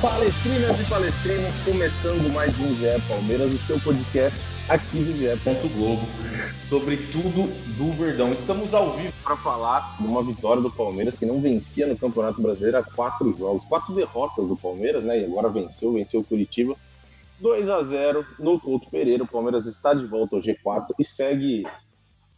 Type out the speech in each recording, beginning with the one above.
Palestrinas e palestrinos, começando mais um GE Palmeiras, o seu podcast aqui do GE. Globo, sobre tudo do Verdão. Estamos ao vivo para falar de uma vitória do Palmeiras que não vencia no Campeonato Brasileiro há quatro jogos, quatro derrotas do Palmeiras, né? E agora venceu, venceu o Curitiba. 2 a 0 no Couto Pereira. O Palmeiras está de volta ao G4 e segue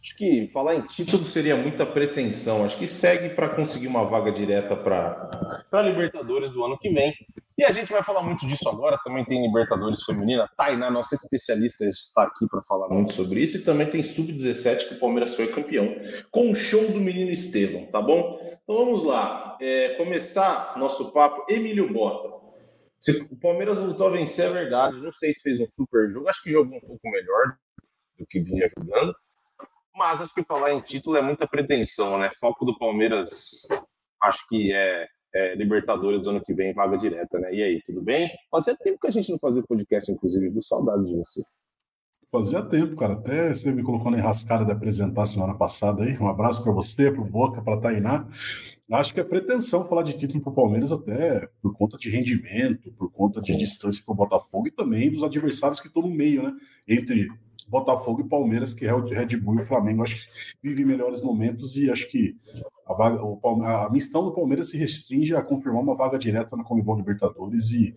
Acho que falar em título seria muita pretensão. Acho que segue para conseguir uma vaga direta para a Libertadores do ano que vem. E a gente vai falar muito disso agora. Também tem Libertadores Feminina. Tainá, nossa especialista, está aqui para falar muito sobre isso. E também tem Sub-17, que o Palmeiras foi campeão, com o show do menino Estevão, tá bom? Então vamos lá. É, começar nosso papo. Emílio Bota. O Palmeiras voltou a vencer, é verdade. Não sei se fez um super jogo. Acho que jogou um pouco melhor do que vinha jogando. Mas acho que falar em título é muita pretensão, né? Foco do Palmeiras, acho que é, é, Libertadores do ano que vem, vaga direta, né? E aí, tudo bem? Fazia tempo que a gente não fazia podcast, inclusive, viu? Saudades de você. Fazia tempo, cara. Até você me colocou na enrascada de apresentar semana passada aí. Um abraço para você, para o Boca, para Tainá. Acho que é pretensão falar de título para o Palmeiras, até por conta de rendimento, por conta de Sim. distância para o Botafogo e também dos adversários que estão no meio, né? Entre Botafogo e Palmeiras, que é o Red Bull e o Flamengo, acho que vivem melhores momentos e acho que a, vaga, a missão do Palmeiras se restringe a confirmar uma vaga direta na Comebol Libertadores e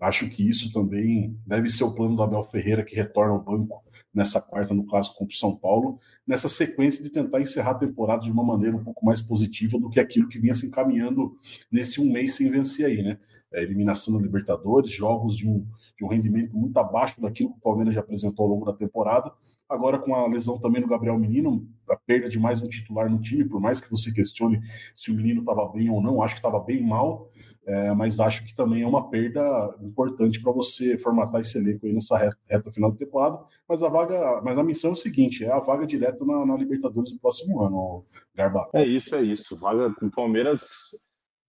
acho que isso também deve ser o plano do Abel Ferreira, que retorna ao banco nessa quarta no clássico contra o São Paulo, nessa sequência de tentar encerrar a temporada de uma maneira um pouco mais positiva do que aquilo que vinha se encaminhando nesse um mês sem vencer aí, né? É, eliminação da Libertadores, jogos de um, de um rendimento muito abaixo daquilo que o Palmeiras já apresentou ao longo da temporada. Agora, com a lesão também do Gabriel Menino, a perda de mais um titular no time, por mais que você questione se o menino estava bem ou não, acho que estava bem mal, é, mas acho que também é uma perda importante para você formatar esse elenco aí nessa reta, reta, final da temporada. Mas a vaga, mas a missão é o seguinte: é a vaga direta na, na Libertadores do próximo ano, Garba. É isso, é isso. Vaga com o Palmeiras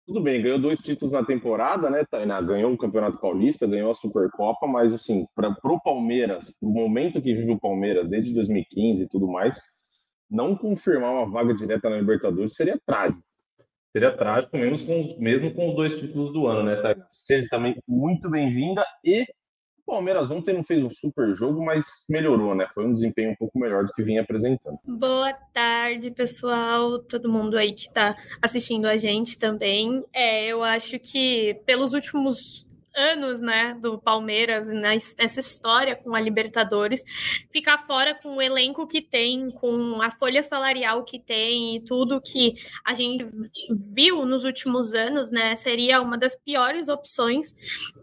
tudo bem, ganhou dois títulos na temporada, né, Tainá? Ganhou o Campeonato Paulista, ganhou a Supercopa, mas assim, para o Palmeiras, o momento que vive o Palmeiras desde 2015 e tudo mais, não confirmar uma vaga direta na Libertadores seria trágico. Seria trágico, mesmo com os, mesmo com os dois títulos do ano, né, Tainá? Seja também muito bem-vinda e o Palmeiras ontem não fez um super jogo, mas melhorou, né? Foi um desempenho um pouco melhor do que vinha apresentando. Boa tarde, pessoal, todo mundo aí que está assistindo a gente também. É, eu acho que pelos últimos anos, né, do Palmeiras nessa história com a Libertadores, ficar fora com o elenco que tem, com a folha salarial que tem e tudo que a gente viu nos últimos anos, né, seria uma das piores opções,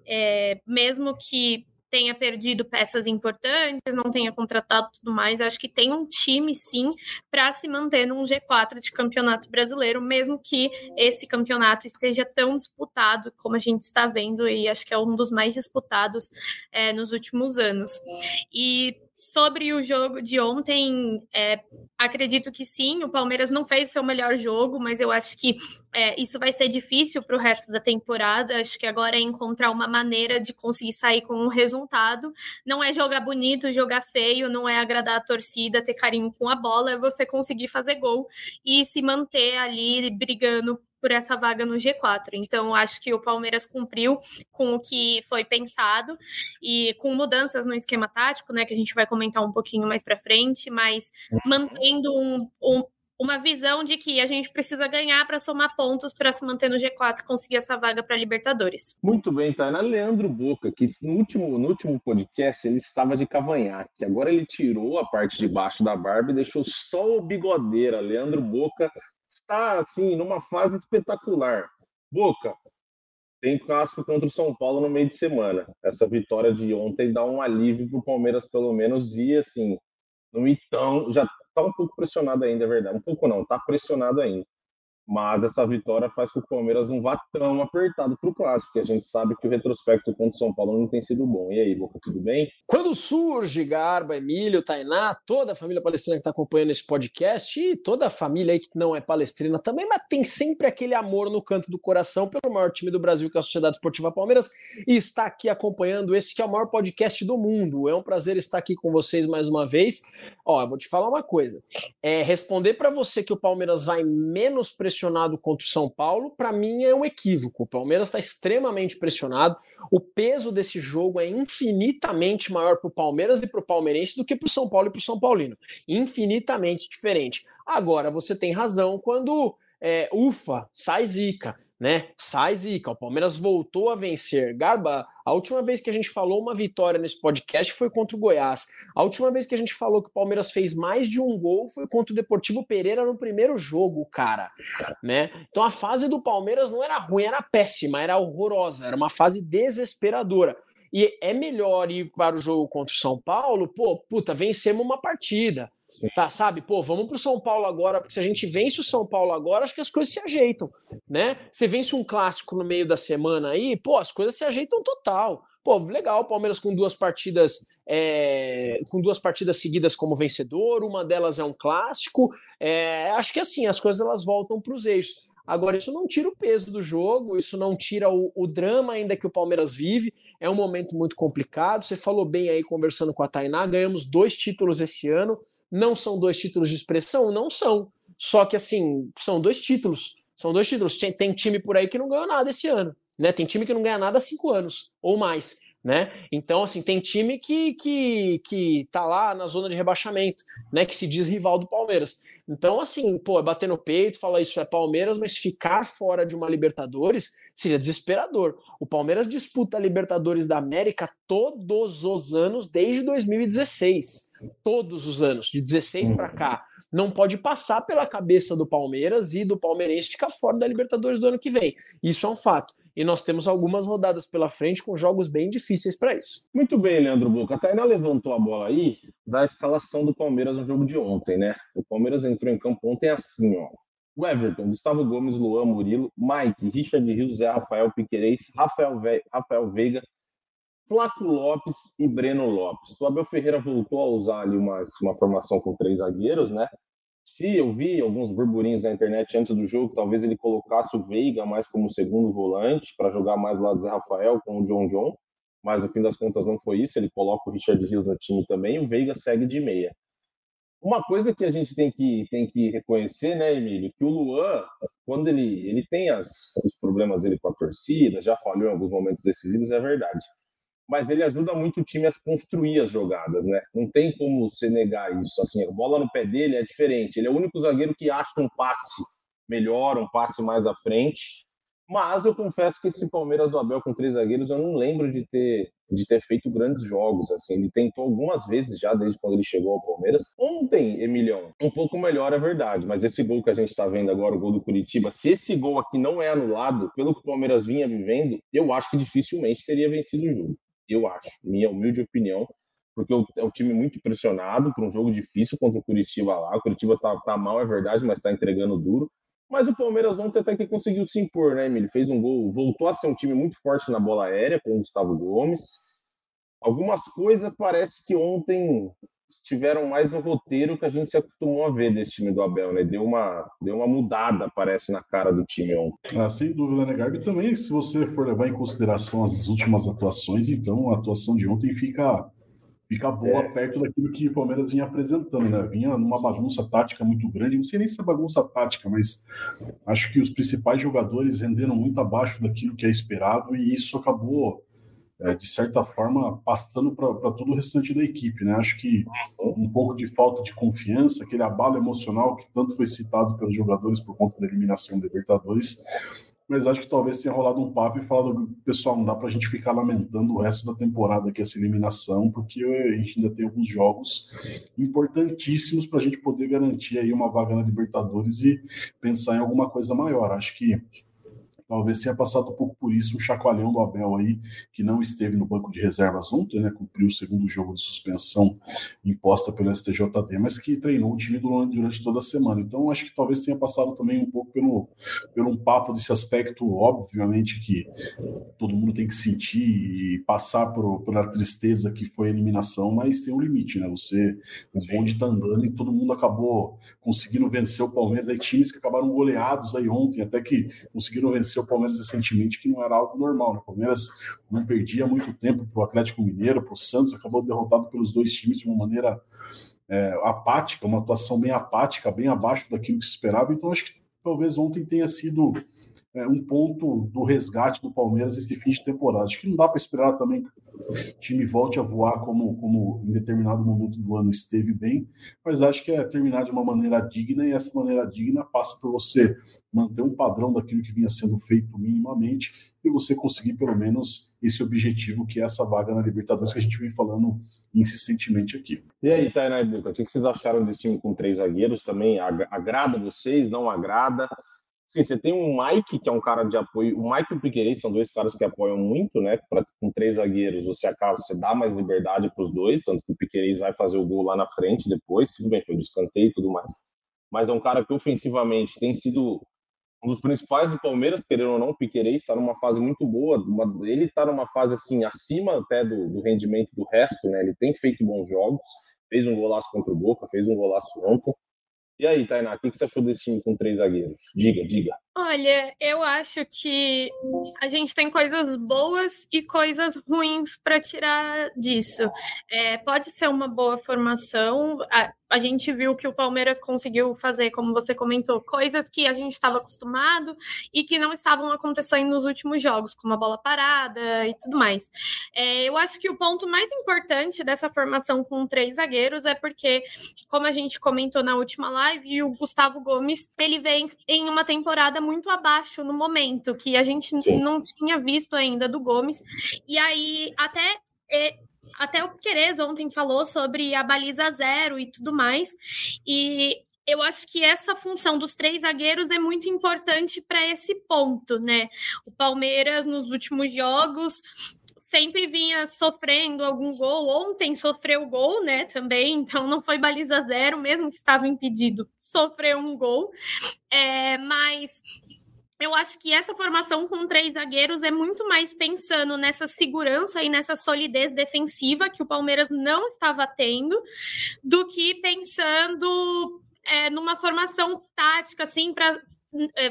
é, mesmo que tenha perdido peças importantes, não tenha contratado tudo mais. Acho que tem um time, sim, para se manter num G4 de campeonato brasileiro, mesmo que esse campeonato esteja tão disputado como a gente está vendo, e acho que é um dos mais disputados é, nos últimos anos. E Sobre o jogo de ontem, é, acredito que sim, o Palmeiras não fez o seu melhor jogo, mas eu acho que é, isso vai ser difícil para o resto da temporada. Acho que agora é encontrar uma maneira de conseguir sair com um resultado. Não é jogar bonito, jogar feio, não é agradar a torcida, ter carinho com a bola, é você conseguir fazer gol e se manter ali brigando por essa vaga no G4. Então, acho que o Palmeiras cumpriu com o que foi pensado e com mudanças no esquema tático, né, que a gente vai comentar um pouquinho mais para frente, mas mantendo um, um, uma visão de que a gente precisa ganhar para somar pontos para se manter no G4 e conseguir essa vaga para Libertadores. Muito bem, Tainá. Leandro Boca, que no último, no último podcast ele estava de cavanhaque, agora ele tirou a parte de baixo da barba e deixou só o bigodeira. Leandro Boca está assim numa fase espetacular. Boca tem clássico contra o São Paulo no meio de semana. Essa vitória de ontem dá um alívio para o Palmeiras pelo menos e assim no Itão já está um pouco pressionado ainda, é verdade. Um pouco não, está pressionado ainda. Mas essa vitória faz com que o Palmeiras não vá tão apertado para o clássico, porque a gente sabe que o retrospecto contra o São Paulo não tem sido bom. E aí, Boca, tudo bem? Quando surge Garba, Emílio, Tainá, toda a família palestrina que está acompanhando esse podcast e toda a família aí que não é palestrina também, mas tem sempre aquele amor no canto do coração pelo maior time do Brasil, que é a Sociedade Esportiva Palmeiras, e está aqui acompanhando esse que é o maior podcast do mundo. É um prazer estar aqui com vocês mais uma vez. Ó, eu vou te falar uma coisa. É responder para você que o Palmeiras vai menos pressionado contra o São Paulo, para mim é um equívoco. O Palmeiras está extremamente pressionado. O peso desse jogo é infinitamente maior para o Palmeiras e para o palmeirense do que para o São Paulo e para o São Paulino. Infinitamente diferente. Agora, você tem razão quando é, ufa, sai zica né? Sai zica. O Palmeiras voltou a vencer. Garba, a última vez que a gente falou uma vitória nesse podcast foi contra o Goiás. A última vez que a gente falou que o Palmeiras fez mais de um gol foi contra o Deportivo Pereira no primeiro jogo, cara, né? Então a fase do Palmeiras não era ruim, era péssima, era horrorosa, era uma fase desesperadora. E é melhor ir para o jogo contra o São Paulo, pô, puta, vencemos uma partida. Tá, sabe? Pô, vamos pro São Paulo agora, porque se a gente vence o São Paulo agora, acho que as coisas se ajeitam, né? Você vence um clássico no meio da semana aí, pô, as coisas se ajeitam total. Pô, legal, Palmeiras com duas partidas é, com duas partidas seguidas como vencedor, uma delas é um clássico. É, acho que assim, as coisas elas voltam para os eixos. Agora, isso não tira o peso do jogo, isso não tira o, o, drama ainda que o Palmeiras vive. É um momento muito complicado. Você falou bem aí conversando com a Tainá, ganhamos dois títulos esse ano. Não são dois títulos de expressão? Não são. Só que, assim, são dois títulos. São dois títulos. Tem, tem time por aí que não ganhou nada esse ano. Né? Tem time que não ganha nada há cinco anos ou mais. Né? Então, assim, tem time que, que, que tá lá na zona de rebaixamento, né? Que se diz rival do Palmeiras. Então, assim, pô, é bater no peito, falar isso é Palmeiras, mas ficar fora de uma Libertadores seria desesperador. O Palmeiras disputa a Libertadores da América todos os anos desde 2016. Todos os anos, de 16 para cá. Não pode passar pela cabeça do Palmeiras e do palmeirense ficar fora da Libertadores do ano que vem. Isso é um fato e nós temos algumas rodadas pela frente com jogos bem difíceis para isso. Muito bem, Leandro Boca. A Tainá levantou a bola aí da escalação do Palmeiras no jogo de ontem, né? O Palmeiras entrou em campo ontem assim, ó. O Everton, Gustavo Gomes, Luan Murilo, Mike, Richard Rios, Zé Rafael Piquerez, Rafael, Ve Rafael Veiga, Flaco Lopes e Breno Lopes. O Abel Ferreira voltou a usar ali uma, uma formação com três zagueiros, né? Se eu vi alguns burburinhos na internet antes do jogo, talvez ele colocasse o Veiga mais como segundo volante para jogar mais do lado do Zé Rafael com o John John, mas no fim das contas não foi isso. Ele coloca o Richard Rios no time também e o Veiga segue de meia. Uma coisa que a gente tem que, tem que reconhecer, né, Emílio, que o Luan, quando ele, ele tem as, os problemas dele com a torcida, já falhou em alguns momentos decisivos, é verdade mas ele ajuda muito o time a construir as jogadas, né? Não tem como você negar isso. Assim, a bola no pé dele é diferente. Ele é o único zagueiro que acha um passe melhor, um passe mais à frente. Mas eu confesso que esse Palmeiras do Abel com três zagueiros, eu não lembro de ter, de ter feito grandes jogos. Assim, ele tentou algumas vezes já desde quando ele chegou ao Palmeiras. Ontem, Emilhão, um pouco melhor é verdade, mas esse gol que a gente está vendo agora, o gol do Curitiba, se esse gol aqui não é anulado, pelo que o Palmeiras vinha vivendo, eu acho que dificilmente teria vencido o jogo eu acho, minha humilde opinião, porque é um time muito pressionado para um jogo difícil contra o Curitiba lá. O Curitiba tá, tá mal, é verdade, mas está entregando duro. Mas o Palmeiras ontem até que conseguiu se impor, né, Emílio? Fez um gol, voltou a ser um time muito forte na bola aérea com o Gustavo Gomes. Algumas coisas parece que ontem estiveram mais no roteiro que a gente se acostumou a ver desse time do Abel, né? Deu uma, deu uma mudada, parece, na cara do time ontem. Ah, sem dúvida, né, Gabi? Também, se você for levar em consideração as últimas atuações, então a atuação de ontem fica, fica boa é. perto daquilo que o Palmeiras vinha apresentando, né? Vinha numa bagunça tática muito grande, não sei nem se é bagunça tática, mas acho que os principais jogadores renderam muito abaixo daquilo que é esperado e isso acabou é, de certa forma, passando para todo o restante da equipe. Né? Acho que um pouco de falta de confiança, aquele abalo emocional que tanto foi citado pelos jogadores por conta da eliminação da Libertadores, mas acho que talvez tenha rolado um papo e falado, pessoal, não dá para a gente ficar lamentando o resto da temporada aqui essa eliminação, porque a gente ainda tem alguns jogos importantíssimos para a gente poder garantir aí uma vaga na Libertadores e pensar em alguma coisa maior. Acho que talvez tenha passado um pouco por isso o chacoalhão do Abel aí, que não esteve no banco de reservas ontem, né? Cumpriu o segundo jogo de suspensão imposta pelo STJD, mas que treinou o time durante toda a semana. Então, acho que talvez tenha passado também um pouco pelo, pelo um papo desse aspecto, obviamente, que todo mundo tem que sentir e passar por, pela tristeza que foi a eliminação, mas tem um limite, né? Você, o bonde tá andando e todo mundo acabou conseguindo vencer o Palmeiras. Aí times que acabaram goleados aí ontem, até que conseguiram vencer o Palmeiras recentemente, que não era algo normal? O Palmeiras não perdia muito tempo para o Atlético Mineiro, para o Santos, acabou derrotado pelos dois times de uma maneira é, apática, uma atuação bem apática, bem abaixo daquilo que se esperava. Então, acho que talvez ontem tenha sido é, um ponto do resgate do Palmeiras esse fim de temporada. Acho que não dá para esperar também que o time volte a voar como, como em determinado momento do ano esteve bem, mas acho que é terminar de uma maneira digna e essa maneira digna passa por você manter um padrão daquilo que vinha sendo feito minimamente e você conseguir pelo menos esse objetivo que é essa vaga na Libertadores que a gente vem falando insistentemente aqui. E aí, Tainá e o que vocês acharam desse time com três zagueiros também? Agrada vocês? Não agrada? Sim, você tem um Mike, que é um cara de apoio. O Mike e o Piquerez são dois caras que apoiam muito, né? Pra, com três zagueiros, você acaba, você dá mais liberdade para os dois, tanto que o Piquerez vai fazer o gol lá na frente depois. Tudo bem, foi do escanteio e tudo mais. Mas é um cara que ofensivamente tem sido um dos principais do Palmeiras, querendo ou não, o Piquerez está numa fase muito boa. Uma, ele está numa fase assim acima até do, do, rendimento do resto, né? Ele tem feito bons jogos, fez um golaço contra o Boca, fez um golaço ontem. E aí, Tainá, o que você achou desse time com três zagueiros? Diga, diga. Olha, eu acho que a gente tem coisas boas e coisas ruins para tirar disso. É, pode ser uma boa formação. A, a, gente viu que o Palmeiras conseguiu fazer, como você comentou, coisas que a gente estava acostumado e que não estavam acontecendo nos últimos jogos, como a bola parada e tudo mais. É, eu acho que o ponto mais importante dessa formação com três zagueiros é porque, como a gente comentou na última live, o Gustavo Gomes ele vem em uma temporada muito abaixo no momento, que a gente Sim. não tinha visto ainda do Gomes. E aí, até. É, até o Querez ontem falou sobre a baliza zero e tudo mais. E eu acho que essa função dos três zagueiros é muito importante para esse ponto, né? O Palmeiras, nos últimos jogos, sempre vinha sofrendo algum gol. Ontem sofreu gol, né? Também, então não foi baliza zero, mesmo que estava impedido, sofreu um gol. É, mas eu acho que essa formação com três zagueiros é muito mais pensando nessa segurança e nessa solidez defensiva que o Palmeiras não estava tendo, do que pensando é, numa formação tática, assim,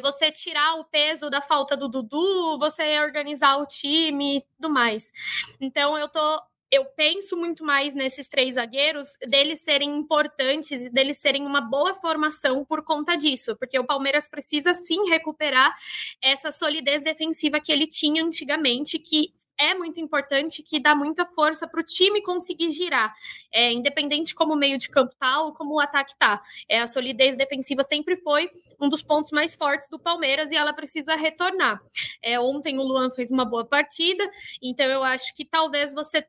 você tirar o peso da falta do Dudu, você organizar o time e tudo mais. Então, eu tô eu penso muito mais nesses três zagueiros, deles serem importantes e deles serem uma boa formação por conta disso, porque o Palmeiras precisa sim recuperar essa solidez defensiva que ele tinha antigamente, que é muito importante, que dá muita força para o time conseguir girar, é, independente como o meio de campo tá ou como o ataque tá. É, a solidez defensiva sempre foi um dos pontos mais fortes do Palmeiras e ela precisa retornar. É, ontem o Luan fez uma boa partida, então eu acho que talvez você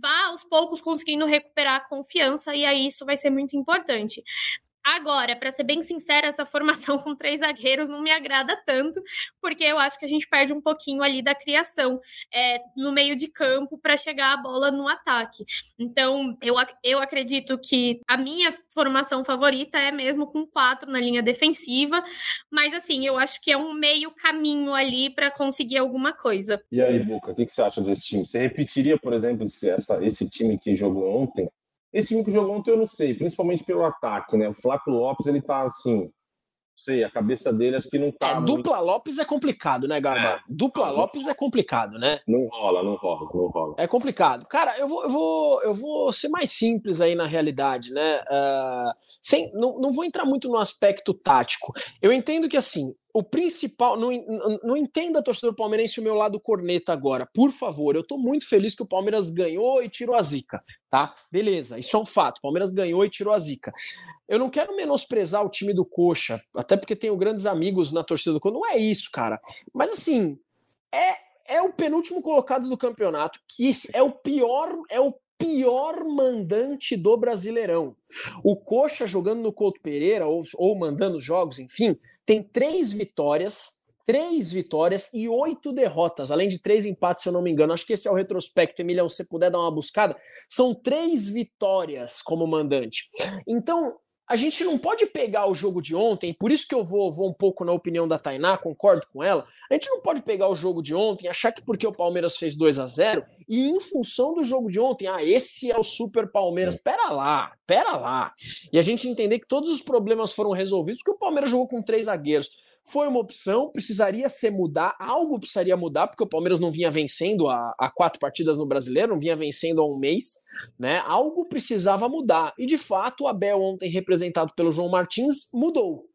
vá aos poucos conseguindo recuperar a confiança, e aí isso vai ser muito importante. Agora, para ser bem sincera, essa formação com três zagueiros não me agrada tanto, porque eu acho que a gente perde um pouquinho ali da criação é, no meio de campo para chegar a bola no ataque. Então, eu, eu acredito que a minha formação favorita é mesmo com quatro na linha defensiva, mas assim, eu acho que é um meio caminho ali para conseguir alguma coisa. E aí, Buca, o que, que você acha desse time? Você repetiria, por exemplo, esse, essa, esse time que jogou ontem? Esse time que jogou ontem eu não sei, principalmente pelo ataque, né? O Flávio Lopes, ele tá assim, sei, a cabeça dele acho que não tá. É, muito... Dupla Lopes é complicado, né, Garba? É. Dupla não, Lopes é complicado, né? Não rola, não rola, não rola. É complicado. Cara, eu vou, eu vou, eu vou ser mais simples aí na realidade, né? Uh, sem, não, não vou entrar muito no aspecto tático. Eu entendo que assim, o principal, não, não entenda, torcedor palmeirense, o meu lado corneta agora, por favor. Eu tô muito feliz que o Palmeiras ganhou e tirou a zica, tá? Beleza, isso é um fato. O Palmeiras ganhou e tirou a zica. Eu não quero menosprezar o time do Coxa, até porque tenho grandes amigos na torcida do Coxa. Não é isso, cara. Mas assim, é, é o penúltimo colocado do campeonato, que é o pior, é o pior mandante do Brasileirão. O Coxa jogando no Couto Pereira ou, ou mandando jogos, enfim, tem três vitórias, três vitórias e oito derrotas, além de três empates, se eu não me engano. Acho que esse é o retrospecto, Emilhão. Se puder dar uma buscada, são três vitórias como mandante. Então, a gente não pode pegar o jogo de ontem, por isso que eu vou, vou um pouco na opinião da Tainá, concordo com ela. A gente não pode pegar o jogo de ontem, achar que porque o Palmeiras fez 2 a 0 e em função do jogo de ontem, ah, esse é o Super Palmeiras. Pera lá, pera lá. E a gente entender que todos os problemas foram resolvidos porque o Palmeiras jogou com três zagueiros foi uma opção, precisaria ser mudar, algo precisaria mudar, porque o Palmeiras não vinha vencendo há, quatro partidas no brasileiro, não vinha vencendo há um mês, né? Algo precisava mudar. E de fato, o Abel, ontem representado pelo João Martins, mudou.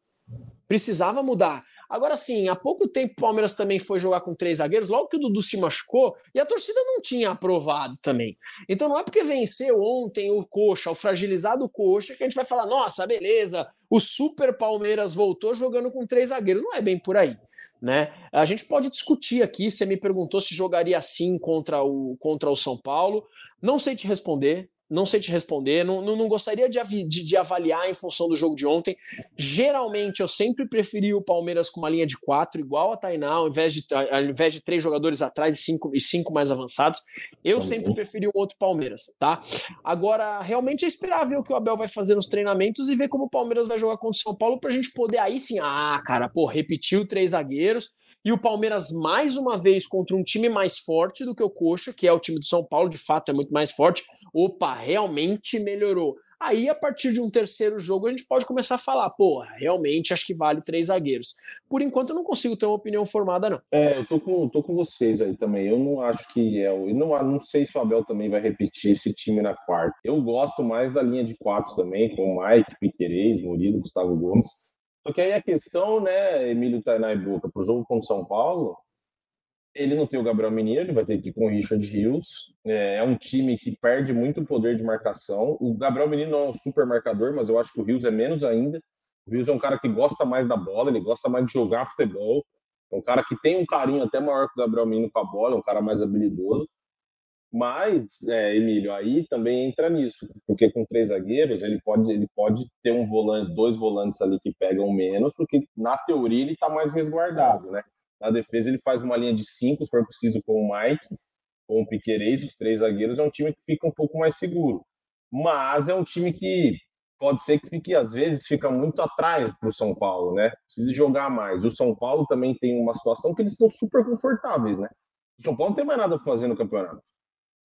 Precisava mudar. Agora sim, há pouco tempo o Palmeiras também foi jogar com três zagueiros, logo que o Dudu se machucou, e a torcida não tinha aprovado também. Então não é porque venceu ontem o Coxa, o fragilizado Coxa, que a gente vai falar, nossa, beleza, o Super Palmeiras voltou jogando com três zagueiros. Não é bem por aí. Né? A gente pode discutir aqui. Você me perguntou se jogaria assim contra o, contra o São Paulo. Não sei te responder não sei te responder, não, não, não gostaria de, de, de, avaliar em função do jogo de ontem. Geralmente eu sempre preferi o Palmeiras com uma linha de quatro, igual a Tainá, ao invés de, ao invés de três jogadores atrás e cinco, e cinco mais avançados. Eu tá sempre preferi um outro Palmeiras, tá? Agora, realmente é esperar ver o que o Abel vai fazer nos treinamentos e ver como o Palmeiras vai jogar contra o São Paulo pra gente poder aí sim, ah, cara, pô, repetiu três zagueiros e o Palmeiras, mais uma vez, contra um time mais forte do que o Coxa, que é o time do São Paulo, de fato é muito mais forte. Opa, realmente melhorou. Aí, a partir de um terceiro jogo, a gente pode começar a falar, pô, realmente acho que vale três zagueiros. Por enquanto, eu não consigo ter uma opinião formada, não. É, eu tô com, tô com vocês aí também. Eu não acho que é. Eu não, não sei se o Abel também vai repetir esse time na quarta. Eu gosto mais da linha de quatro também, com o Mike, Piquerez, Murilo, Gustavo Gomes. Só que aí a questão, né, Emílio Tainá e Boca, para o jogo contra o São Paulo, ele não tem o Gabriel Menino, ele vai ter que ir com o Richard Rios. É, é, um time que perde muito poder de marcação. O Gabriel Menino não é um super marcador, mas eu acho que o Rios é menos ainda. O Rios é um cara que gosta mais da bola, ele gosta mais de jogar futebol. É um cara que tem um carinho até maior que o Gabriel Menino com a bola, é um cara mais habilidoso. Mas, é, Emílio, aí também entra nisso, porque com três zagueiros ele pode, ele pode ter um volante, dois volantes ali que pegam menos, porque na teoria ele está mais resguardado, né? Na defesa ele faz uma linha de cinco, se for preciso, com o Mike, com o Piquerez, os três zagueiros, é um time que fica um pouco mais seguro. Mas é um time que pode ser que fique, às vezes, fica muito atrás para o São Paulo, né? Precisa jogar mais. O São Paulo também tem uma situação que eles estão super confortáveis, né? O São Paulo não tem mais nada para fazer no campeonato.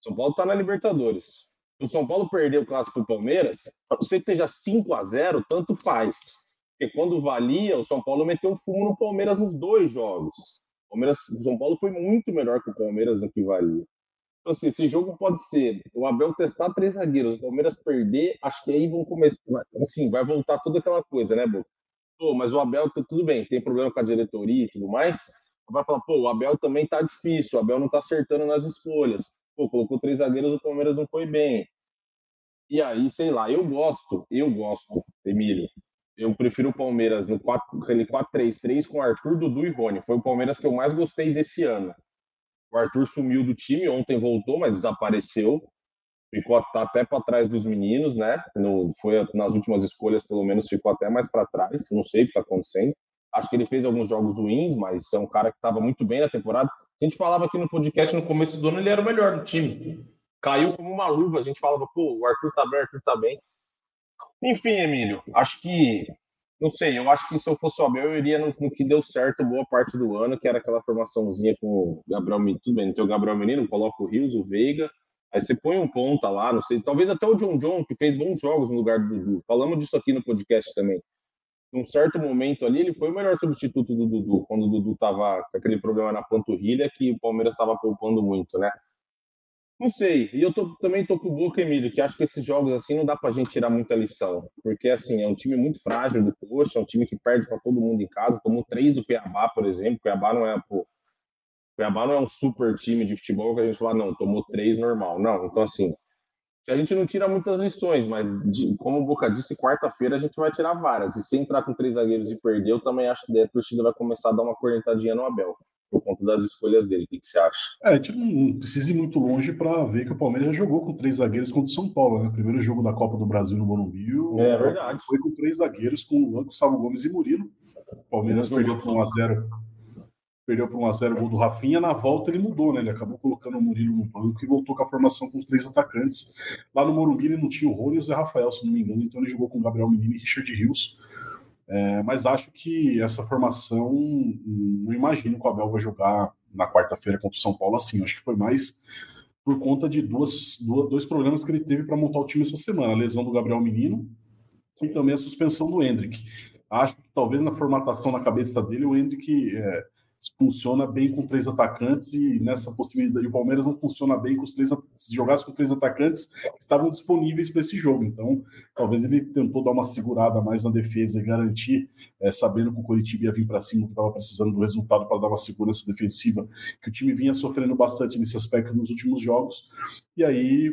São Paulo está na Libertadores. Se o São Paulo perder o clássico para o Palmeiras, a não ser que seja 5 a 0 tanto faz. Porque quando valia, o São Paulo meteu fumo no Palmeiras nos dois jogos. O, Palmeiras, o São Paulo foi muito melhor que o Palmeiras no que valia. Então, assim, esse jogo pode ser o Abel testar três zagueiros, o Palmeiras perder, acho que aí vão começar. Assim, vai voltar toda aquela coisa, né, Boca? Pô, mas o Abel, tá tudo bem, tem problema com a diretoria e tudo mais. Vai falar, pô, o Abel também tá difícil, o Abel não tá acertando nas escolhas pô, colocou três zagueiros, o Palmeiras não foi bem. E aí, sei lá, eu gosto, eu gosto, Emílio. Eu prefiro o Palmeiras no 4, aquele 4-3-3 com Arthur, Dudu e Rony. Foi o Palmeiras que eu mais gostei desse ano. O Arthur sumiu do time, ontem voltou, mas desapareceu. Ficou tá até para trás dos meninos, né? No, foi nas últimas escolhas, pelo menos, ficou até mais para trás. Não sei o que está acontecendo. Acho que ele fez alguns jogos ruins, mas é um cara que estava muito bem na temporada. A gente falava aqui no podcast no começo do ano, ele era o melhor do time. Caiu como uma luva, a gente falava, pô, o Arthur tá bem, o Arthur tá bem. Enfim, Emílio, acho que. Não sei, eu acho que se eu fosse o Abel, eu iria no, no que deu certo boa parte do ano, que era aquela formaçãozinha com o Gabriel Menino. Tudo bem, tem o Gabriel Menino, coloca o Rios, o Veiga, Aí você põe um ponta lá, não sei, talvez até o John John, que fez bons jogos no lugar do Dudu. Falamos disso aqui no podcast também num certo momento ali, ele foi o melhor substituto do Dudu, quando o Dudu tava com aquele problema na panturrilha que o Palmeiras estava poupando muito, né? Não sei, e eu tô, também tô com o Boca, Emílio, que acho que esses jogos assim não dá pra gente tirar muita lição, porque assim, é um time muito frágil do Coxa, é um time que perde para todo mundo em casa, tomou três do Cuiabá, por exemplo, Cuiabá não é, pô, Cuiabá não é um super time de futebol que a gente fala, não, tomou três normal, não, então assim, a gente não tira muitas lições, mas de, como o Boca disse, quarta-feira a gente vai tirar várias. E se entrar com três zagueiros e perder, eu também acho que a torcida vai começar a dar uma correntadinha no Abel, por conta das escolhas dele. O que, que você acha? É, a gente não precisa ir muito longe para ver que o Palmeiras já jogou com três zagueiros contra o São Paulo, né? Primeiro jogo da Copa do Brasil no Morumbi. É verdade. Foi com três zagueiros, com o Gustavo Gomes e Murilo. O Palmeiras perdeu por 1x0 perdeu por 1x0 o gol do Rafinha, na volta ele mudou, né? Ele acabou colocando o Murilo no banco e voltou com a formação com os três atacantes. Lá no Morumbi ele não tinha o Rony e o Zé Rafael, se não me engano, então ele jogou com o Gabriel Menino e Richard Rios. É, mas acho que essa formação, não imagino que o Abel vai jogar na quarta-feira contra o São Paulo assim. Acho que foi mais por conta de duas, duas dois problemas que ele teve para montar o time essa semana: a lesão do Gabriel Menino e também a suspensão do Hendrick. Acho que talvez na formatação na cabeça dele, o Hendrick é, funciona bem com três atacantes e nessa possibilidade o Palmeiras não funciona bem com os três se jogasse com três atacantes que estavam disponíveis para esse jogo. Então talvez ele tentou dar uma segurada mais na defesa e garantir é, sabendo que o Coritiba ia vir para cima que estava precisando do resultado para dar uma segurança defensiva que o time vinha sofrendo bastante nesse aspecto nos últimos jogos. E aí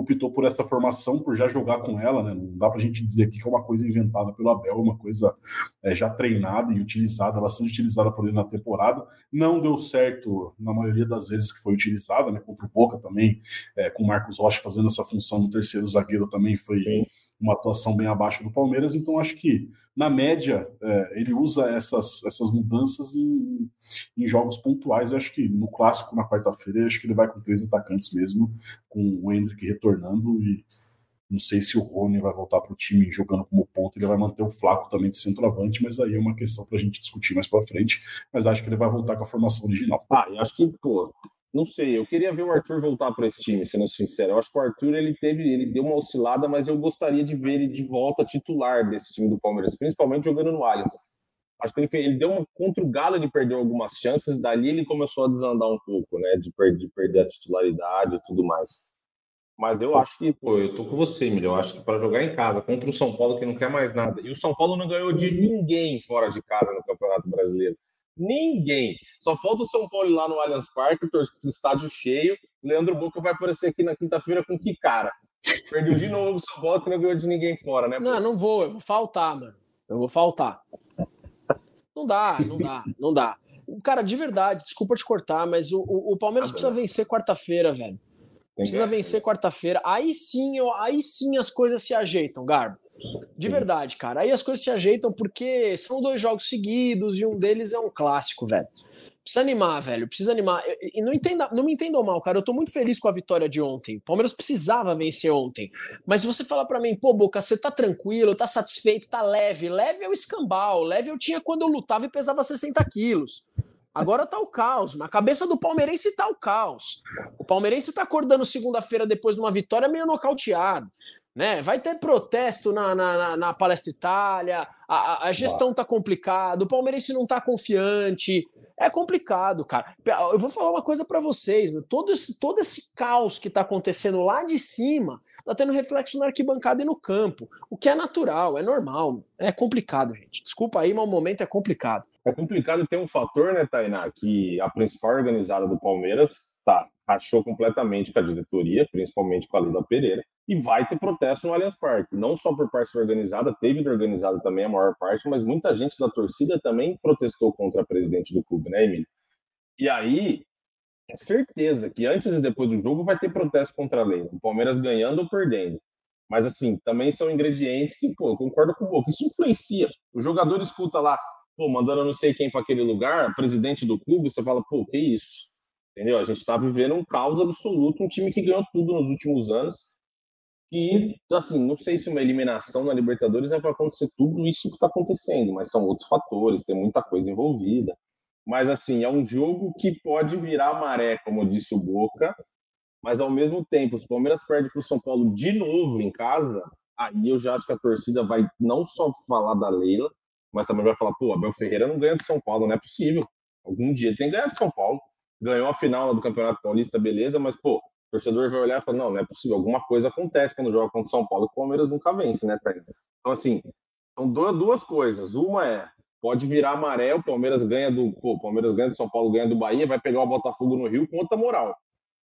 optou por essa formação, por já jogar com ela, né? Não dá para a gente dizer aqui que é uma coisa inventada pelo Abel, é uma coisa é, já treinada e utilizada, bastante utilizada por ele na temporada. Não deu certo na maioria das vezes que foi utilizada, né? Contra o Boca também, é, com o Marcos Rocha fazendo essa função no terceiro zagueiro também foi Sim. uma atuação bem abaixo do Palmeiras. Então acho que na média, é, ele usa essas, essas mudanças em, em, jogos pontuais. Eu acho que no clássico, na quarta-feira, acho que ele vai com três atacantes mesmo, com o Hendrick retornando e não sei se o Rony vai voltar para o time jogando como ponto, ele vai manter o Flaco também de centroavante, mas aí é uma questão para a gente discutir mais para frente. Mas acho que ele vai voltar com a formação original. Ah, eu acho que, pô, não sei, eu queria ver o Arthur voltar para esse time, sendo sincero. Eu acho que o Arthur ele teve, ele deu uma oscilada, mas eu gostaria de ver ele de volta titular desse time do Palmeiras, principalmente jogando no Allianz. Acho que ele, ele deu uma contra o Galo, ele perdeu algumas chances, dali ele começou a desandar um pouco, né, de, per, de perder a titularidade e tudo mais. Mas eu acho que, pô, eu tô com você, Emílio. Eu acho que para jogar em casa contra o São Paulo que não quer mais nada. E o São Paulo não ganhou de ninguém fora de casa no Campeonato Brasileiro. Ninguém. Só falta o São Paulo lá no Allianz Parque, o estádio cheio. Leandro Boca vai aparecer aqui na quinta-feira com que cara? Perdeu de novo o São Paulo que não ganhou de ninguém fora, né? Não, não vou. Eu vou faltar, mano. Eu vou faltar. Não dá, não dá, não dá. Cara, de verdade, desculpa te cortar, mas o, o, o Palmeiras ah, precisa vencer quarta-feira, velho. Precisa vencer quarta-feira. Aí sim, aí sim as coisas se ajeitam, Garbo. De verdade, cara. Aí as coisas se ajeitam porque são dois jogos seguidos e um deles é um clássico, velho. Precisa animar, velho. Precisa animar. E não, entenda, não me entendam mal, cara. Eu tô muito feliz com a vitória de ontem. O Palmeiras precisava vencer ontem. Mas se você falar para mim, pô, Boca, você tá tranquilo, tá satisfeito, tá leve. Leve é o escambau. Leve eu tinha quando eu lutava e pesava 60 quilos. Agora tá o caos. Na cabeça do palmeirense tá o caos. O palmeirense tá acordando segunda-feira depois de uma vitória meio nocauteado né? Vai ter protesto na, na, na Palestra Itália, a, a gestão tá complicada, o palmeirense não tá confiante. É complicado, cara. Eu vou falar uma coisa para vocês, meu. Todo, esse, todo esse caos que tá acontecendo lá de cima tá tendo reflexo na arquibancada e no campo. O que é natural, é normal. É complicado, gente. Desculpa aí, mas o momento é complicado. É complicado ter um fator, né, Tainá, que a principal organizada do Palmeiras tá, rachou completamente com a diretoria, principalmente com a Lila Pereira, e vai ter protesto no Allianz Parque. Não só por parte da organizada, teve de organizada também a maior parte, mas muita gente da torcida também protestou contra a presidente do clube, né, Emílio? E aí, é certeza que antes e depois do jogo vai ter protesto contra a lei. O Palmeiras ganhando ou perdendo. Mas, assim, também são ingredientes que, pô, eu concordo com o Boca. Isso influencia. O jogador escuta lá, pô, mandando não sei quem para aquele lugar, presidente do clube, você fala, pô, que isso? Entendeu? A gente está vivendo um caos absoluto, um time que ganhou tudo nos últimos anos. E, assim, não sei se uma eliminação na Libertadores é para acontecer tudo isso que está acontecendo, mas são outros fatores, tem muita coisa envolvida. Mas, assim, é um jogo que pode virar maré, como disse o Boca, mas ao mesmo tempo, se o Palmeiras perde para o São Paulo de novo em casa, aí eu já acho que a torcida vai não só falar da Leila, mas também vai falar: pô, Abel Ferreira não ganha do São Paulo, não é possível. Algum dia tem que ganhar do São Paulo. Ganhou a final do Campeonato Paulista, beleza, mas, pô, o torcedor vai olhar e falar: não, não é possível. Alguma coisa acontece quando joga contra o São Paulo o Palmeiras nunca vence, né, Tânia? Então, assim, são duas coisas. Uma é pode virar maré, o Palmeiras ganha do, pô, Palmeiras ganha do São Paulo, ganha do Bahia, vai pegar o Botafogo no Rio com outra moral.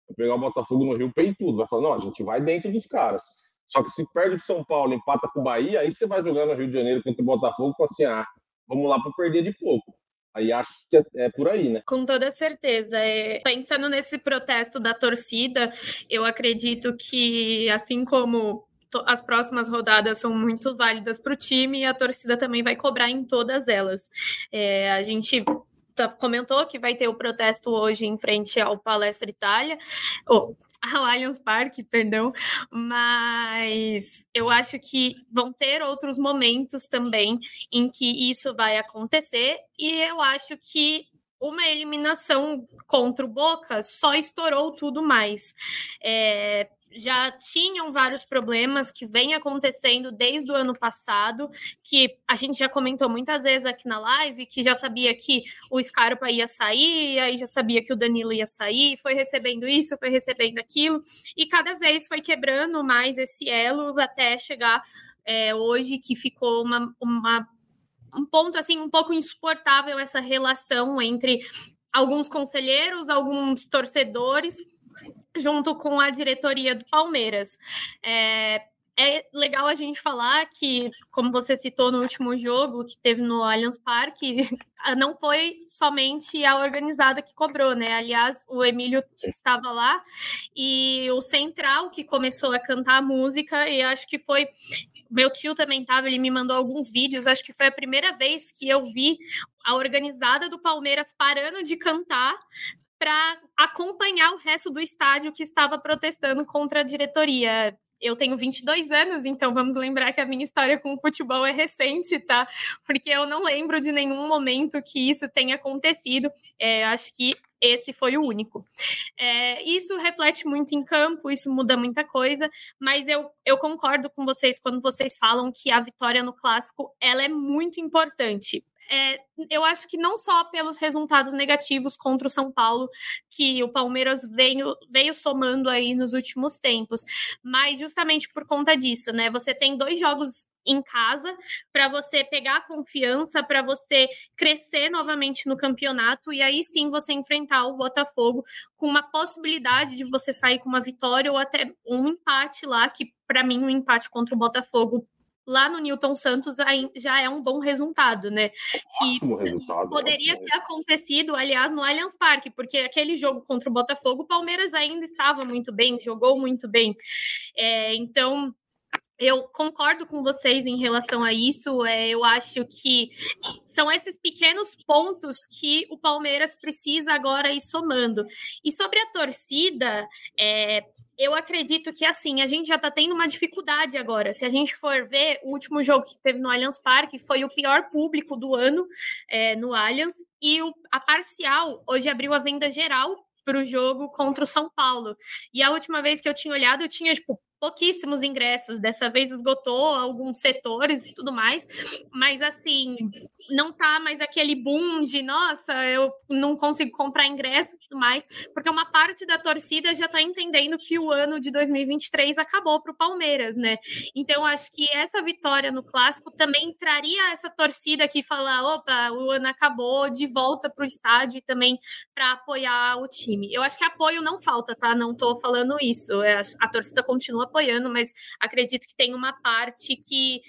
Vai pegar o Botafogo no Rio tudo, vai falar, não, a gente vai dentro dos caras. Só que se perde pro São Paulo, empata com o Bahia, aí você vai jogar no Rio de Janeiro contra o Botafogo e fala assim, ah, vamos lá para perder de pouco. Aí acho que é, é, por aí, né? Com toda certeza. É, pensando nesse protesto da torcida, eu acredito que, assim como as próximas rodadas são muito válidas para o time a torcida também vai cobrar em todas elas. É, a gente tá, comentou que vai ter o protesto hoje em frente ao Palestra Itália, ou ao Allianz Parque, perdão, mas eu acho que vão ter outros momentos também em que isso vai acontecer, e eu acho que uma eliminação contra o Boca só estourou tudo mais. É, já tinham vários problemas que vem acontecendo desde o ano passado, que a gente já comentou muitas vezes aqui na live, que já sabia que o Scarpa ia sair, aí já sabia que o Danilo ia sair, foi recebendo isso, foi recebendo aquilo, e cada vez foi quebrando mais esse elo até chegar é, hoje que ficou uma, uma um ponto assim um pouco insuportável essa relação entre alguns conselheiros, alguns torcedores junto com a diretoria do Palmeiras. É, é legal a gente falar que, como você citou no último jogo que teve no Allianz Parque, não foi somente a organizada que cobrou, né? Aliás, o Emílio estava lá e o Central que começou a cantar a música, e acho que foi. Meu tio também estava, ele me mandou alguns vídeos. Acho que foi a primeira vez que eu vi a organizada do Palmeiras parando de cantar para acompanhar o resto do estádio que estava protestando contra a diretoria. Eu tenho 22 anos, então vamos lembrar que a minha história com o futebol é recente, tá? Porque eu não lembro de nenhum momento que isso tenha acontecido. É, acho que esse foi o único. É, isso reflete muito em campo, isso muda muita coisa, mas eu, eu concordo com vocês quando vocês falam que a vitória no clássico ela é muito importante é, eu acho que não só pelos resultados negativos contra o São Paulo, que o Palmeiras veio, veio somando aí nos últimos tempos, mas justamente por conta disso, né? Você tem dois jogos em casa para você pegar confiança, para você crescer novamente no campeonato e aí sim você enfrentar o Botafogo com uma possibilidade de você sair com uma vitória ou até um empate lá, que para mim um empate contra o Botafogo lá no Newton Santos já é um bom resultado, né? Que resultado, poderia ter acontecido, aliás, no Allianz Parque, porque aquele jogo contra o Botafogo, o Palmeiras ainda estava muito bem, jogou muito bem. É, então, eu concordo com vocês em relação a isso. É, eu acho que são esses pequenos pontos que o Palmeiras precisa agora ir somando. E sobre a torcida, é, eu acredito que assim, a gente já está tendo uma dificuldade agora. Se a gente for ver, o último jogo que teve no Allianz Parque foi o pior público do ano é, no Allianz, e o, a parcial hoje abriu a venda geral para o jogo contra o São Paulo. E a última vez que eu tinha olhado, eu tinha, tipo, pouquíssimos ingressos. Dessa vez esgotou alguns setores e tudo mais, mas assim, não tá mais aquele boom de nossa, eu não consigo comprar ingresso e tudo mais, porque uma parte da torcida já tá entendendo que o ano de 2023 acabou para o Palmeiras, né? Então acho que essa vitória no clássico também traria essa torcida que fala, opa, o ano acabou, de volta para o estádio e também para apoiar o time. Eu acho que apoio não falta, tá? Não tô falando isso. A torcida continua apoiando, mas acredito que tem uma parte que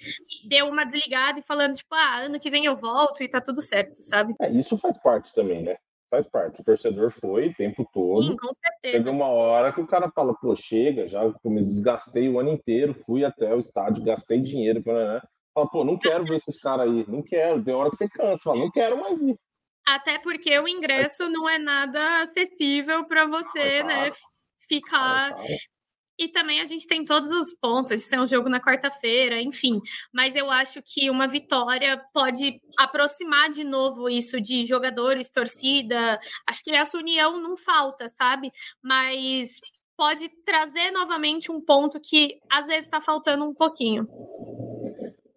deu uma desligada e falando, tipo, ah, ano que vem eu volto e tá tudo certo, sabe? É, isso faz parte também, né? Faz parte. O torcedor foi o tempo todo. Sim, com certeza. Teve uma hora que o cara fala, pô, chega, já me desgastei o ano inteiro, fui até o estádio, gastei dinheiro, né? Fala, pô, não quero ver esses caras aí, não quero. Tem hora que você cansa, fala, não quero mais ir. Até porque o ingresso não é nada acessível para você, ah, né? Ficar e também a gente tem todos os pontos de ser um jogo na quarta-feira, enfim. Mas eu acho que uma vitória pode aproximar de novo isso de jogadores, torcida. Acho que essa união não falta, sabe? Mas pode trazer novamente um ponto que às vezes está faltando um pouquinho.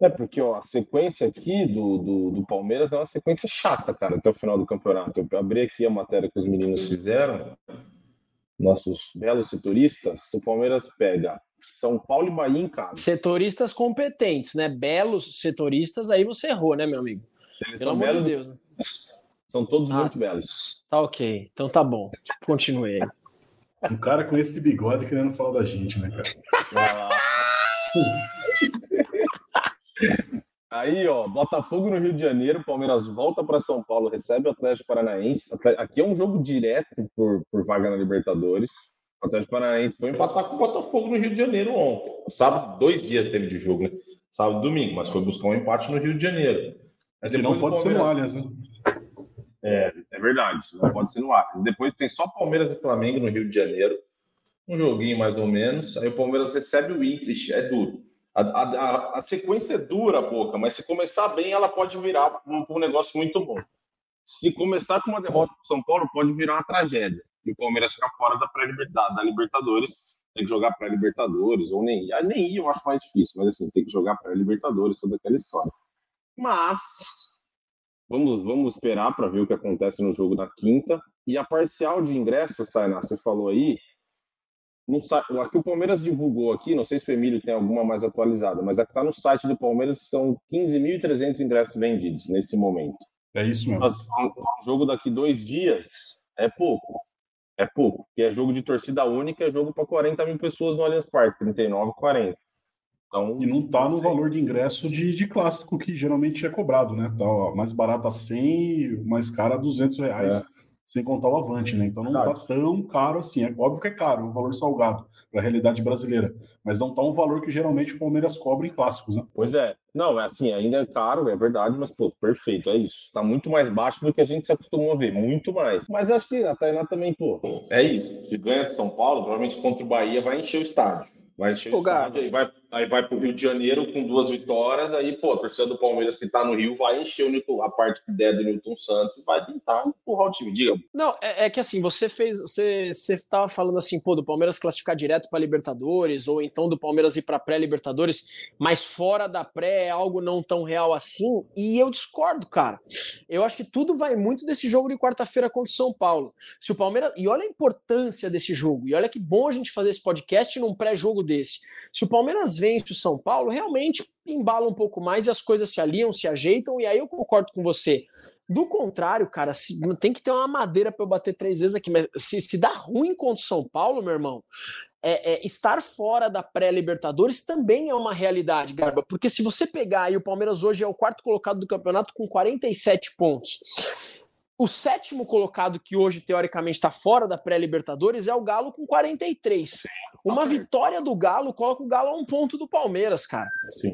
É, porque ó, a sequência aqui do, do, do, Palmeiras é uma sequência chata, cara, até o final do campeonato. Eu abri aqui a matéria que os meninos fizeram nossos belos setoristas, o Palmeiras pega São Paulo e Bahia em casa. Setoristas competentes, né? Belos setoristas, aí você errou, né, meu amigo? Eles Pelo amor belos, de Deus. Né? São todos ah, muito belos. Tá ok, então tá bom. Continue aí. Um cara com esse bigode querendo falar da gente, né, cara? Aí, ó, Botafogo no Rio de Janeiro, Palmeiras volta para São Paulo, recebe o Atlético Paranaense. Aqui é um jogo direto por, por vaga na Libertadores. O Atlético Paranaense foi empatar com o Botafogo no Rio de Janeiro ontem. Sábado, dois dias teve de jogo, né? Sábado e domingo, mas foi buscar um empate no Rio de Janeiro. É que não pode ser no Allianz, né? É, é verdade, não pode ser no Acre. Depois tem só Palmeiras e Flamengo no Rio de Janeiro, um joguinho mais ou menos. Aí o Palmeiras recebe o Inter, é duro. A, a, a, sequência é dura, Boca, mas se começar bem, ela pode virar um, um negócio muito bom. Se começar com uma derrota para São Paulo, pode virar uma tragédia. E o Palmeiras ficar fora da da Libertadores, tem que jogar pré-Libertadores, ou nem ir. Nem ir eu acho mais difícil, mas assim, tem que jogar pré-Libertadores, toda aquela história. Mas vamos, vamos esperar para ver o que acontece no jogo da quinta. E a parcial de ingressos, Tainá, você falou aí, no, aqui o Palmeiras divulgou aqui, não sei se o Emílio tem alguma mais atualizada, mas a que está no site do Palmeiras são 15.300 ingressos vendidos nesse momento. É isso mesmo. Mas, um jogo daqui dois dias é pouco. É pouco. Porque é jogo de torcida única, é jogo para 40 mil pessoas no Allianz Parque, 39, 40. Então, e não está no valor de ingresso de, de clássico que geralmente é cobrado, né? Tá, ó, mais barato a 100, mais caro a 200 reais. É sem contar o Avante, né? Então não está tão caro assim. É óbvio que é caro, é um valor salgado para a realidade brasileira, mas não está um valor que geralmente o Palmeiras cobra em clássicos, né? Pois é. Não, é assim, ainda é caro, é verdade, mas, pô, perfeito, é isso. Está muito mais baixo do que a gente se acostumou a ver, muito mais. Mas acho que a Tainá também, pô, é isso. Se ganha de São Paulo, provavelmente contra o Bahia vai encher o estádio. Vai encher o estádio, aí vai, aí vai pro Rio de Janeiro com duas vitórias, aí, pô, a torcida do Palmeiras que tá no Rio vai encher o Newton, a parte que der do Newton Santos e vai tentar empurrar o time. Diga. Não, é, é, que assim, você fez. Você, você tava falando assim, pô, do Palmeiras classificar direto para Libertadores, ou então do Palmeiras ir para pré-Libertadores, mas fora da pré é algo não tão real assim. E eu discordo, cara. Eu acho que tudo vai muito desse jogo de quarta-feira contra o São Paulo. Se o Palmeiras. E olha a importância desse jogo. E olha que bom a gente fazer esse podcast num pré-jogo desse. Se o Palmeiras vence o São Paulo, realmente embala um pouco mais e as coisas se aliam, se ajeitam, e aí eu concordo com você. Do contrário, cara, se, tem que ter uma madeira para eu bater três vezes aqui, mas se, se dá ruim contra o São Paulo, meu irmão, é, é, estar fora da pré-Libertadores também é uma realidade, Garba, porque se você pegar e o Palmeiras hoje é o quarto colocado do campeonato com 47 pontos. O sétimo colocado, que hoje teoricamente está fora da pré-Libertadores, é o Galo com 43. Uma vitória do Galo coloca o Galo a um ponto do Palmeiras, cara.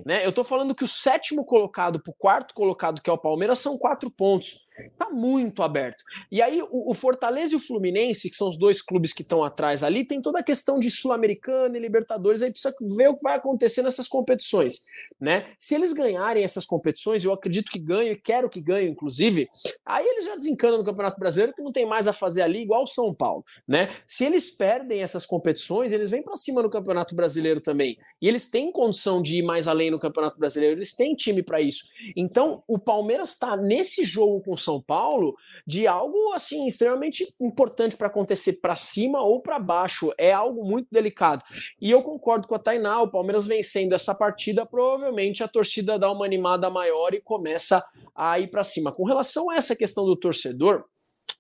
Né? Eu tô falando que o sétimo colocado pro quarto colocado, que é o Palmeiras, são quatro pontos. Tá muito aberto. E aí, o, o Fortaleza e o Fluminense, que são os dois clubes que estão atrás ali, tem toda a questão de Sul-Americana e Libertadores, aí precisa ver o que vai acontecer nessas competições. Né? Se eles ganharem essas competições, eu acredito que ganhem, e quero que ganhem, inclusive, aí eles já desencanam no Campeonato Brasileiro, que não tem mais a fazer ali, igual o São Paulo. Né? Se eles perdem essas competições, eles vêm para cima no Campeonato Brasileiro também. E eles têm condição de ir mais além no Campeonato Brasileiro, eles têm time para isso. Então, o Palmeiras está nesse jogo com São Paulo de algo assim extremamente importante para acontecer para cima ou para baixo. É algo muito delicado. E eu concordo com a Tainá, o Palmeiras vencendo essa partida, provavelmente a torcida dá uma animada maior e começa a ir para cima. Com relação a essa questão do torcedor,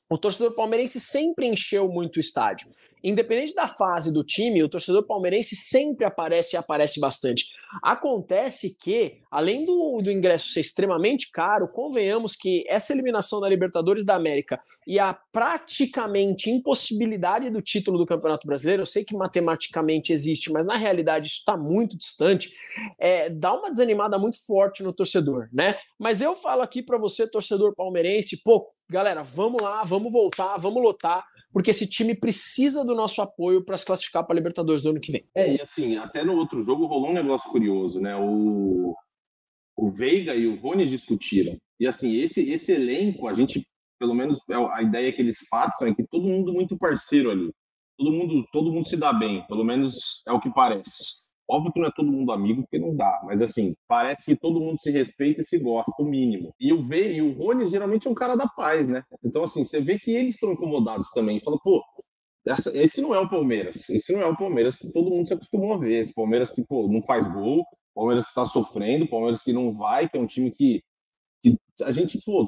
o torcedor palmeirense sempre encheu muito o estádio. Independente da fase do time, o torcedor palmeirense sempre aparece e aparece bastante. Acontece que, além do, do ingresso ser extremamente caro, convenhamos que essa eliminação da Libertadores da América e a praticamente impossibilidade do título do Campeonato Brasileiro, eu sei que matematicamente existe, mas na realidade isso está muito distante, é, dá uma desanimada muito forte no torcedor, né? Mas eu falo aqui para você, torcedor palmeirense, pô, galera, vamos lá, vamos voltar, vamos lotar porque esse time precisa do nosso apoio para se classificar para a Libertadores do ano que vem. É, e assim, até no outro jogo rolou um negócio curioso, né? O, o Veiga e o Rony discutiram. E assim, esse, esse elenco, a gente, pelo menos é a ideia que eles passam é que todo mundo muito parceiro ali. Todo mundo, todo mundo se dá bem, pelo menos é o que parece. Óbvio que não é todo mundo amigo, porque não dá, mas assim, parece que todo mundo se respeita e se gosta, o mínimo. E o V e o Rony geralmente é um cara da paz, né? Então, assim, você vê que eles estão incomodados também. Fala, pô, essa, esse não é o Palmeiras. Esse não é o Palmeiras que todo mundo se acostumou a ver. Esse Palmeiras que, pô, não faz gol, Palmeiras que está sofrendo, Palmeiras que não vai, que é um time que, que a gente, pô,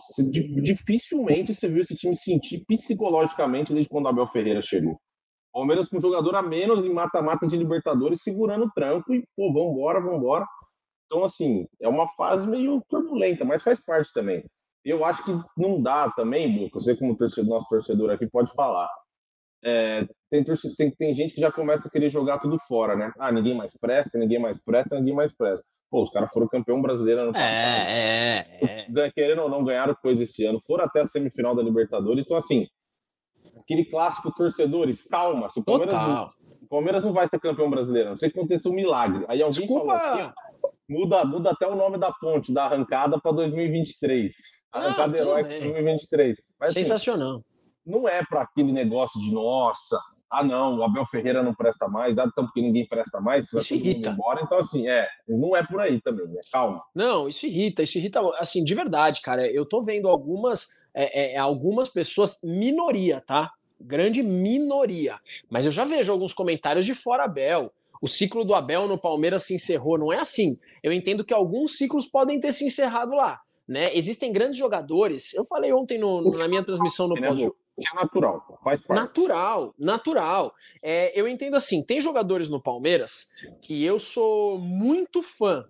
dificilmente você viu esse time sentir psicologicamente desde quando o Abel Ferreira chegou. Palmeiras com um jogador a menos em mata-mata de Libertadores, segurando o tranco e, pô, vambora, vambora. Então, assim, é uma fase meio turbulenta, mas faz parte também. Eu acho que não dá também, Boca, você como torcedor, nosso torcedor aqui pode falar. é, tem, tem, tem gente que já começa a querer jogar tudo fora, né? Ah, ninguém mais presta, ninguém mais presta, ninguém mais presta. Pô, os caras foram campeão brasileiro ano passado. É, é, é. Querendo ou não, ganharam coisa esse ano. Foram até a semifinal da Libertadores. Então, assim, aquele clássico torcedores, calma. Se o Palmeiras, não, o Palmeiras não vai ser campeão brasileiro, não sei que aconteça um milagre. Aí alguém Desculpa. falou aqui, muda, muda até o nome da ponte, da arrancada para 2023. Arrancada ah, heróica 2023. Mas, assim, Sensacional. Assim, não é para aquele negócio de nossa, ah não, o Abel Ferreira não presta mais, ah, então porque ninguém presta mais, isso irrita. Embora. Então, assim, é, não é por aí também, né? Calma. Não, isso irrita, isso irrita, assim, de verdade, cara. Eu tô vendo algumas, é, é, algumas pessoas, minoria, tá? Grande minoria. Mas eu já vejo alguns comentários de fora Abel. O ciclo do Abel no Palmeiras se encerrou, não é assim. Eu entendo que alguns ciclos podem ter se encerrado lá. Né? Existem grandes jogadores. Eu falei ontem no, na minha transmissão no pós-jogo que é natural, faz parte. Natural, natural. É, eu entendo assim, tem jogadores no Palmeiras que eu sou muito fã.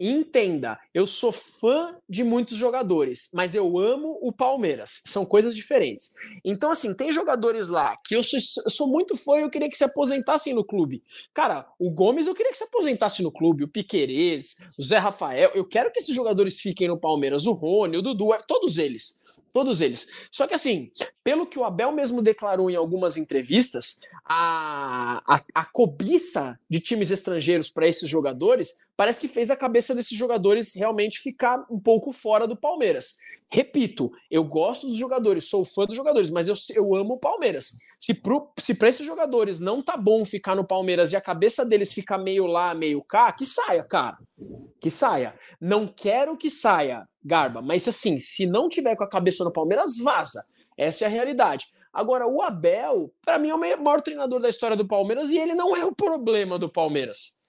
Entenda, eu sou fã de muitos jogadores, mas eu amo o Palmeiras. São coisas diferentes. Então, assim, tem jogadores lá que eu sou, eu sou muito fã e eu queria que se aposentassem no clube. Cara, o Gomes eu queria que se aposentasse no clube, o Piquerez, o Zé Rafael. Eu quero que esses jogadores fiquem no Palmeiras, o Rony, o Dudu, é, todos eles. Todos eles. Só que assim, pelo que o Abel mesmo declarou em algumas entrevistas, a, a, a cobiça de times estrangeiros para esses jogadores parece que fez a cabeça desses jogadores realmente ficar um pouco fora do Palmeiras. Repito, eu gosto dos jogadores, sou fã dos jogadores, mas eu, eu amo o Palmeiras. Se para esses jogadores não tá bom ficar no Palmeiras e a cabeça deles ficar meio lá, meio cá, que saia, cara. Que saia. Não quero que saia, Garba, mas assim, se não tiver com a cabeça no Palmeiras, vaza. Essa é a realidade. Agora, o Abel, para mim, é o maior treinador da história do Palmeiras e ele não é o problema do Palmeiras.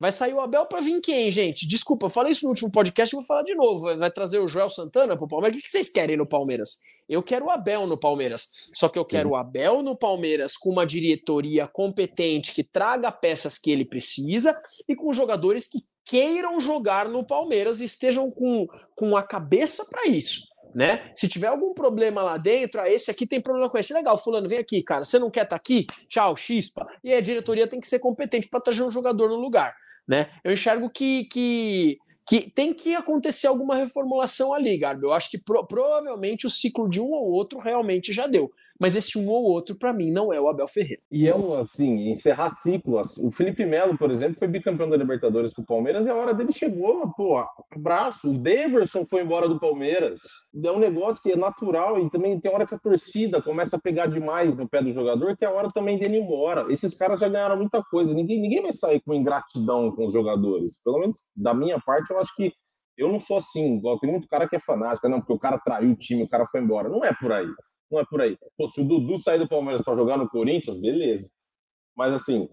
Vai sair o Abel para vir quem, gente? Desculpa, eu falei isso no último podcast e vou falar de novo. Vai trazer o Joel Santana pro Palmeiras? O que vocês querem no Palmeiras? Eu quero o Abel no Palmeiras. Só que eu quero o Abel no Palmeiras com uma diretoria competente que traga peças que ele precisa e com jogadores que queiram jogar no Palmeiras e estejam com, com a cabeça para isso. Né? Se tiver algum problema lá dentro, ah, esse aqui tem problema com esse. Legal, fulano, vem aqui, cara. Você não quer estar tá aqui? Tchau, chispa. E a diretoria tem que ser competente para trazer um jogador no lugar né? Eu enxergo que, que, que tem que acontecer alguma reformulação ali, Garbo. Eu acho que pro, provavelmente o ciclo de um ou outro realmente já deu mas esse um ou outro, para mim, não é o Abel Ferreira. E é um, assim, encerrar ciclo. Assim. O Felipe Melo, por exemplo, foi bicampeão da Libertadores com o Palmeiras e a hora dele chegou, pô, abraço. O Daverson foi embora do Palmeiras. É um negócio que é natural e também tem hora que a torcida começa a pegar demais no pé do jogador, que é a hora também dele ir embora. Esses caras já ganharam muita coisa. Ninguém, ninguém vai sair com ingratidão com os jogadores. Pelo menos da minha parte, eu acho que eu não sou assim, igual tem muito cara que é fanático, não, porque o cara traiu o time, o cara foi embora. Não é por aí. Não é por aí. Pô, se o Dudu sair do Palmeiras para jogar no Corinthians, beleza. Mas assim,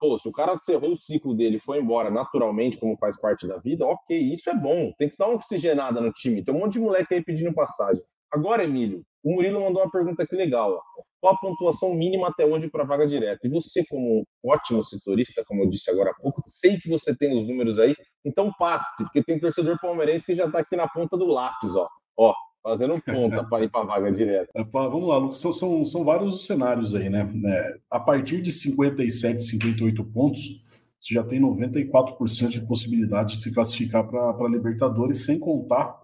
pô, se o cara cerrou o ciclo dele foi embora naturalmente, como faz parte da vida, ok, isso é bom. Tem que dar uma oxigenada no time. Tem um monte de moleque aí pedindo passagem. Agora, Emílio, o Murilo mandou uma pergunta aqui legal. Ó. Qual a pontuação mínima até hoje para vaga direta? E você, como ótimo setorista, como eu disse agora há pouco, sei que você tem os números aí, então passe, porque tem torcedor palmeirense que já está aqui na ponta do lápis, ó. Ó, fazendo ponta para ir para a vaga direta. É, vamos lá, Lucas, são, são, são, vários os cenários aí, né? É, a partir de 57, 58 pontos, você já tem 94% de possibilidade de se classificar para a Libertadores, sem contar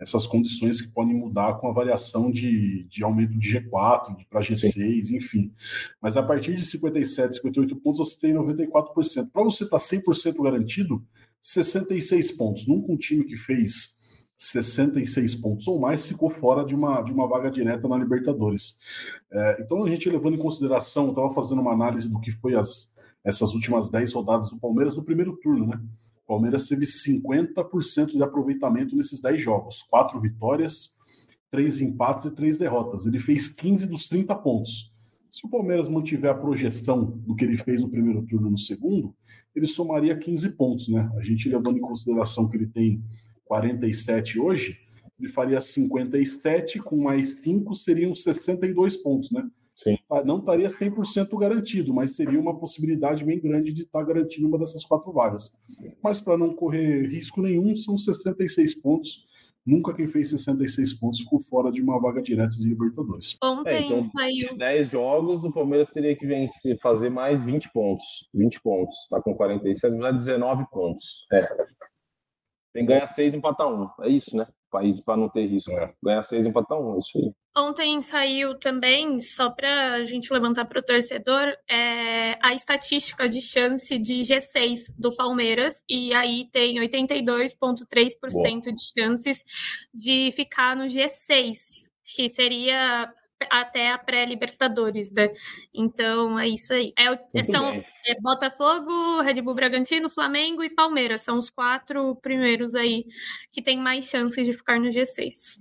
essas condições que podem mudar com a variação de, de aumento de G4, para G6, Sim. enfim. Mas a partir de 57, 58 pontos, você tem 94%. Para você estar tá 100% garantido, 66 pontos. Nunca um time que fez 66 pontos ou mais ficou fora de uma, de uma vaga direta na Libertadores. É, então, a gente levando em consideração, estava fazendo uma análise do que foi as, essas últimas 10 rodadas do Palmeiras no primeiro turno, né? O Palmeiras teve 50% de aproveitamento nesses 10 jogos, quatro vitórias, três empates e três derrotas. Ele fez 15 dos 30 pontos. Se o Palmeiras mantiver a projeção do que ele fez no primeiro turno no segundo, ele somaria 15 pontos, né? A gente levando em consideração que ele tem 47 hoje, ele faria 57, com mais 5 seriam 62 pontos, né? Sim. Ah, não estaria 100% garantido, mas seria uma possibilidade bem grande de estar garantindo uma dessas quatro vagas. Mas para não correr risco nenhum, são 66 pontos. Nunca quem fez 66 pontos ficou fora de uma vaga direta de Libertadores. Ontem é, então, saiu. De 10 jogos, o Palmeiras teria que vencer, fazer mais 20 pontos. 20 pontos. Tá com 47, mas 19 pontos. É. Tem que ganhar 6 e empatar 1. É isso, né? Para não ter risco. É. Ganhar 6 e empatar 1. É isso aí. Ontem saiu também, só para a gente levantar para o torcedor, é, a estatística de chance de G6 do Palmeiras, e aí tem 82,3% de chances de ficar no G6, que seria até a pré-Libertadores, né? Então é isso aí. É, são é Botafogo, Red Bull Bragantino, Flamengo e Palmeiras. São os quatro primeiros aí que têm mais chances de ficar no G6.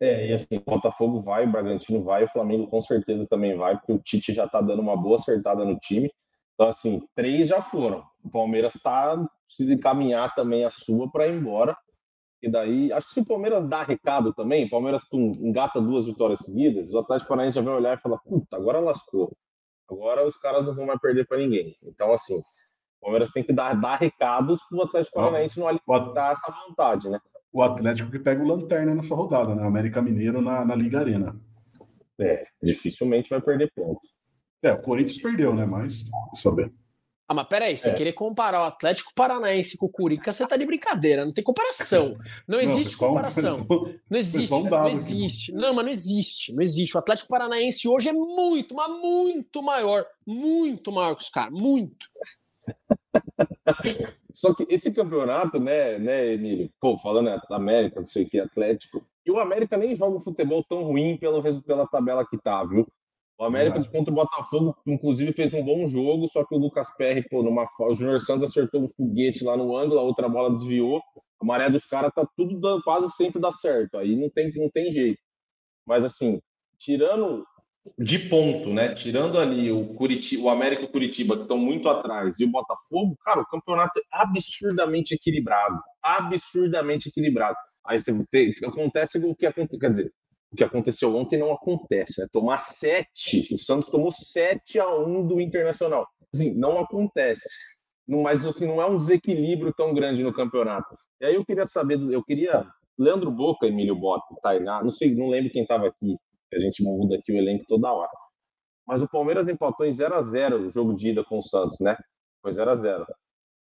É, e assim, Botafogo vai, o Bragantino vai, o Flamengo com certeza também vai, porque o Tite já tá dando uma boa acertada no time. Então, assim, três já foram. O Palmeiras tá, precisa encaminhar também a sua para ir embora. E daí, acho que se o Palmeiras dá recado também, o Palmeiras engata duas vitórias seguidas, o Atlético Paranaense já vai olhar e falar: puta, agora lascou. Agora os caras não vão mais perder para ninguém. Então, assim, o Palmeiras tem que dar, dar recados para o Atlético Paranaense não alimentar essa vontade, né? o Atlético que pega o Lanterna nessa rodada, né? América Mineiro na, na Liga Arena. É, dificilmente vai perder pontos. É, o Corinthians perdeu, né? Mas, saber. Ah, mas peraí, você é. querer comparar o Atlético Paranaense com o Curica, você tá de brincadeira, não tem comparação. Não existe não, comparação. não existe, um não existe. Não, mas não existe, não existe. O Atlético Paranaense hoje é muito, mas muito maior, muito maior que os caras, muito. Só que esse campeonato, né, né, Emílio? Pô, falando América, não sei o que, Atlético. E o América nem joga um futebol tão ruim pelo, pela tabela que tá, viu? O América é. contra o Botafogo, inclusive, fez um bom jogo, só que o Lucas Perry, pô, numa, o Júnior Santos acertou um foguete lá no ângulo, a outra bola desviou. A maré dos caras tá tudo dando, quase sempre dá certo. Aí não tem, não tem jeito. Mas assim, tirando de ponto, né? Tirando ali o Curitiba, o América e o Curitiba, que estão muito atrás, e o Botafogo, cara, o campeonato é absurdamente equilibrado. Absurdamente equilibrado. Aí você tem, acontece o que acontece, quer dizer, o que aconteceu ontem não acontece, né? Tomar sete, o Santos tomou 7 a 1 do Internacional. Assim, não acontece. Mas assim, não é um desequilíbrio tão grande no campeonato. E aí eu queria saber, eu queria Leandro Boca, Emílio Bota, Tainá, não sei, não lembro quem estava aqui a gente muda aqui o elenco toda hora. Mas o Palmeiras empatou em 0 a 0 o jogo de ida com o Santos, né? Foi 0 a 0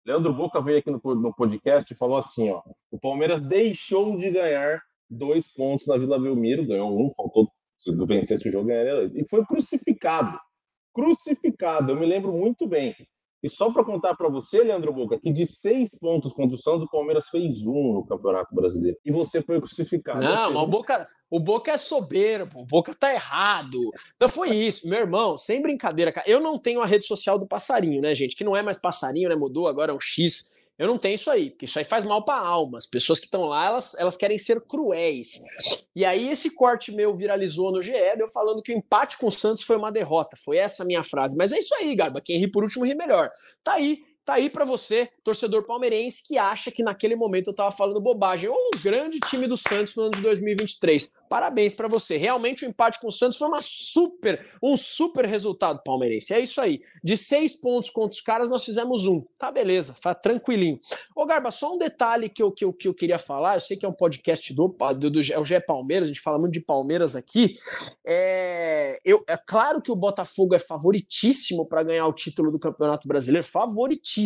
Leandro Boca veio aqui no, no podcast e falou assim: ó, o Palmeiras deixou de ganhar dois pontos na Vila Belmiro, ganhou um, faltou se vencesse o jogo, ganharia E foi crucificado. Crucificado, eu me lembro muito bem. E só para contar para você, Leandro Boca, que de seis pontos contra o Santos, o Palmeiras fez um no Campeonato Brasileiro. E você foi crucificado. Não, mas o Boca, o Boca é soberbo, o Boca tá errado. Não foi isso, meu irmão, sem brincadeira, cara. Eu não tenho a rede social do passarinho, né, gente? Que não é mais passarinho, né? Mudou, agora é um X. Eu não tenho isso aí, porque isso aí faz mal para a alma. As pessoas que estão lá, elas, elas querem ser cruéis. E aí esse corte meu viralizou no GE, eu falando que o empate com o Santos foi uma derrota. Foi essa a minha frase. Mas é isso aí, Garba. Quem ri por último ri melhor. Tá aí. Tá aí para você, torcedor palmeirense, que acha que naquele momento eu tava falando bobagem. Ou um grande time do Santos no ano de 2023. Parabéns para você. Realmente o empate com o Santos foi uma super, um super resultado palmeirense. É isso aí. De seis pontos contra os caras, nós fizemos um. Tá beleza, tá tranquilinho. Ô, Garba, só um detalhe que eu, que eu, que eu queria falar. Eu sei que é um podcast do, do, do é o GE Palmeiras, a gente fala muito de Palmeiras aqui. É, eu, é claro que o Botafogo é favoritíssimo para ganhar o título do Campeonato Brasileiro. Favoritíssimo,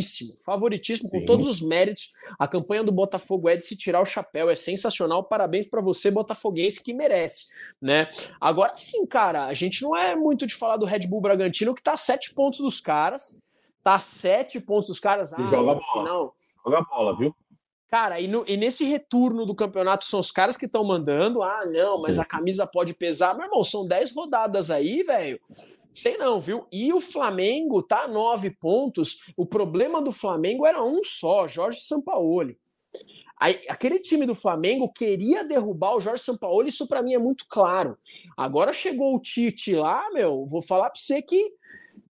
favoritíssimo, Sim. com todos os méritos. A campanha do Botafogo é de se tirar o chapéu, é sensacional. Parabéns para você, Botafoguense, que merece, né? Agora sim, cara, a gente não é muito de falar do Red Bull Bragantino que tá a sete pontos dos caras, tá a sete pontos dos caras. Ah, joga bola. Final. Joga bola, viu? Cara, e, no, e, nesse retorno do campeonato são os caras que estão mandando. Ah, não, mas a camisa pode pesar. Meu irmão, são dez rodadas aí, velho. Sei não, viu? E o Flamengo tá a nove pontos. O problema do Flamengo era um só, Jorge Sampaoli. Aí, aquele time do Flamengo queria derrubar o Jorge Sampaoli, isso para mim é muito claro. Agora chegou o Tite lá, meu, vou falar para você que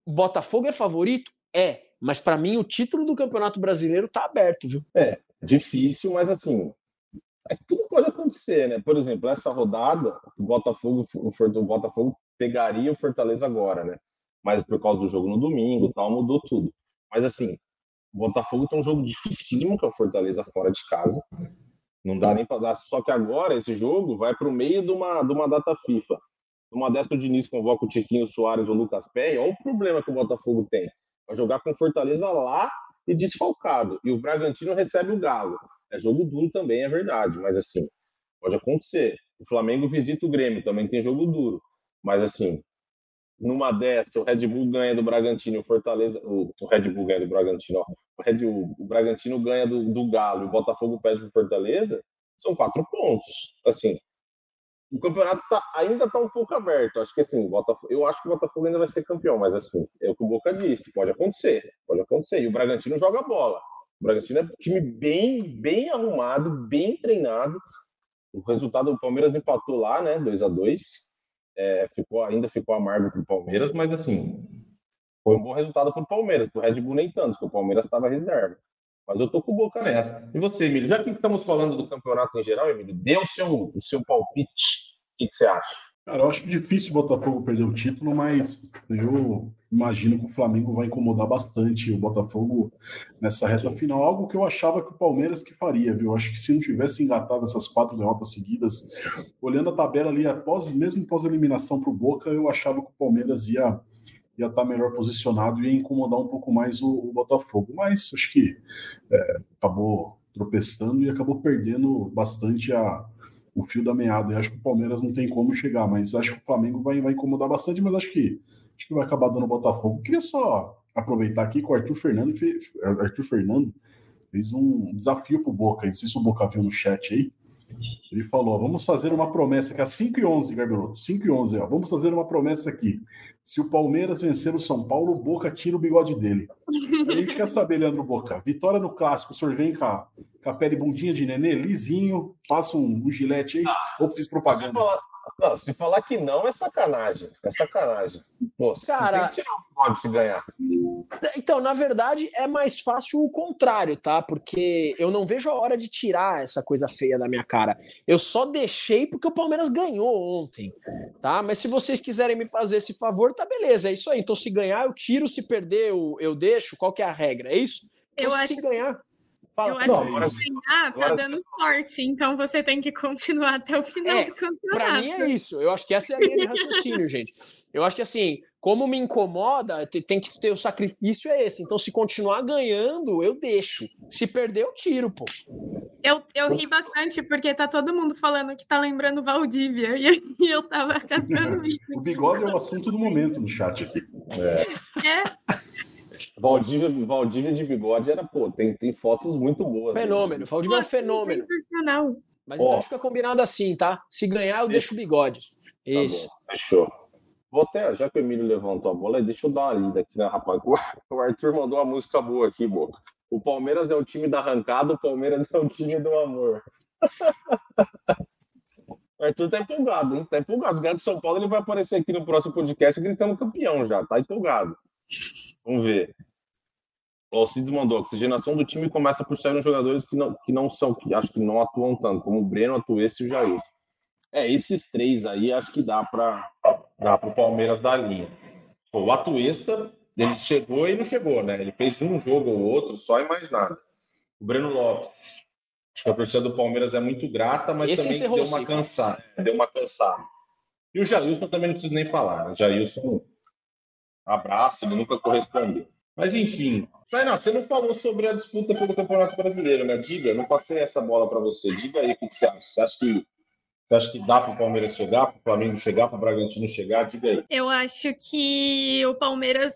Botafogo é favorito? É, mas para mim o título do Campeonato Brasileiro tá aberto, viu? É, difícil, mas assim, é, tudo pode acontecer, né? Por exemplo, essa rodada, o Botafogo, o Botafogo pegaria o Fortaleza agora, né? Mas por causa do jogo no domingo, tal, mudou tudo. Mas assim, o Botafogo tem um jogo dificílimo, que é o Fortaleza fora de casa. Não dá nem para dar. Só que agora esse jogo vai para o meio de uma, de uma data FIFA. Uma dessa o Diniz convoca o Tiquinho Soares ou o Lucas Pé. Olha o problema que o Botafogo tem. Vai jogar com Fortaleza lá e desfalcado. E o Bragantino recebe o Galo. É jogo duro também, é verdade. Mas assim, pode acontecer. O Flamengo visita o Grêmio, também tem jogo duro. Mas assim, numa dessa, o Red Bull ganha do Bragantino, o Fortaleza, o, o Red Bull ganha do Bragantino, ó, o, Red, o, Bragantino ganha do, do Galo o Botafogo perde pro Fortaleza, são quatro pontos. Assim, o campeonato tá, ainda está um pouco aberto. Acho que assim, Botafogo, eu acho que o Botafogo ainda vai ser campeão, mas assim, é o que o Boca disse, pode acontecer, pode acontecer. E o Bragantino joga bola. O Bragantino é um time bem, bem arrumado, bem treinado. O resultado, o Palmeiras empatou lá, né, 2 a 2 é, ficou, ainda ficou amargo para o Palmeiras, mas assim, foi um bom resultado para o Palmeiras, para o Red Bull nem tanto, porque o Palmeiras estava reserva. Mas eu tô com boca nessa. E você, Emílio? Já que estamos falando do campeonato em geral, Emílio, dê o seu, o seu palpite. O que, que você acha? Cara, eu acho difícil o Botafogo perder o título, mas eu imagino que o Flamengo vai incomodar bastante o Botafogo nessa reta final. Algo que eu achava que o Palmeiras que faria, viu? Eu acho que se não tivesse engatado essas quatro derrotas seguidas, olhando a tabela ali, após, mesmo após a eliminação para o Boca, eu achava que o Palmeiras ia ia estar melhor posicionado e incomodar um pouco mais o, o Botafogo. Mas acho que é, acabou tropeçando e acabou perdendo bastante a, o fio da meada. E acho que o Palmeiras não tem como chegar, mas acho que o Flamengo vai, vai incomodar bastante, mas acho que, acho que vai acabar dando o Botafogo. Queria só aproveitar aqui que o Arthur Fernando fez, Arthur Fernando fez um desafio para o Boca. Não sei se o Boca viu no chat aí. Ele falou: vamos fazer uma promessa que às 5 e 11, Garbeloto, 5 e 11, ó, vamos fazer uma promessa aqui. Se o Palmeiras vencer o São Paulo, o Boca tira o bigode dele. A gente quer saber, Leandro Boca. Vitória no clássico, o senhor vem com a, com a pele bundinha de nenê, lisinho, passa um, um gilete aí, ah, ou fiz propaganda. Falar, não, se falar que não, é sacanagem. É sacanagem. Pô, Cara, tem que tirar pode se ganhar. Então, na verdade, é mais fácil o contrário, tá? Porque eu não vejo a hora de tirar essa coisa feia da minha cara. Eu só deixei porque o Palmeiras ganhou ontem, tá? Mas se vocês quiserem me fazer esse favor, tá beleza, é isso aí. Então, se ganhar, eu tiro, se perder, eu, eu deixo. Qual que é a regra? É isso? Então, eu acho se ganhar. Fala, eu acho não, que ganhar tá agora... dando sorte, então você tem que continuar até o final é, do campeonato. Pra mim é isso. Eu acho que essa é a linha de raciocínio, gente. Eu acho que assim, como me incomoda, tem que ter o sacrifício é esse. Então, se continuar ganhando, eu deixo. Se perder, eu tiro, pô. Eu, eu ri bastante, porque tá todo mundo falando que tá lembrando Valdívia. E eu tava catando isso. o bigode é o assunto do momento no chat aqui. É. é. Valdívia, Valdívia de bigode era, pô, tem, tem fotos muito boas. Fenômeno. Valdívia é um fenômeno. Sensacional. Mas então fica combinado assim, tá? Se ganhar, eu deixo o bigode. Tá Isso. Bom, fechou. Vou até, já que o Emílio levantou a bola, deixa eu dar uma lida aqui, né, rapaz? O Arthur mandou uma música boa aqui, Boca. O Palmeiras é o time da arrancada, o Palmeiras é o time do amor. O Arthur tá empolgado, hein? Tá empolgado. Os gatos de São Paulo ele vai aparecer aqui no próximo podcast gritando campeão já. Tá empolgado. Vamos ver. O Alcides mandou, a oxigenação do time começa por sair jogadores que não, que não são, que acho que não atuam tanto, como o Breno, Atuesta e o Jair. É, esses três aí acho que dá para dá o Palmeiras dar linha. O Atuesta, ele chegou e não chegou, né? Ele fez um jogo ou outro só e mais nada. O Breno Lopes, acho que a torcida do Palmeiras é muito grata, mas Esse também deu uma cansada. Deu uma cansada. E o Jailson também não preciso nem falar. Né? O Jailson abraço, ele nunca correspondeu. Mas enfim, Tainá, você não falou sobre a disputa pelo Campeonato Brasileiro, né? Diga, não passei essa bola para você. Diga aí o que você acha. Você acha que, você acha que dá para o Palmeiras chegar, para o Flamengo chegar, para o Bragantino chegar? Diga aí. Eu acho que o Palmeiras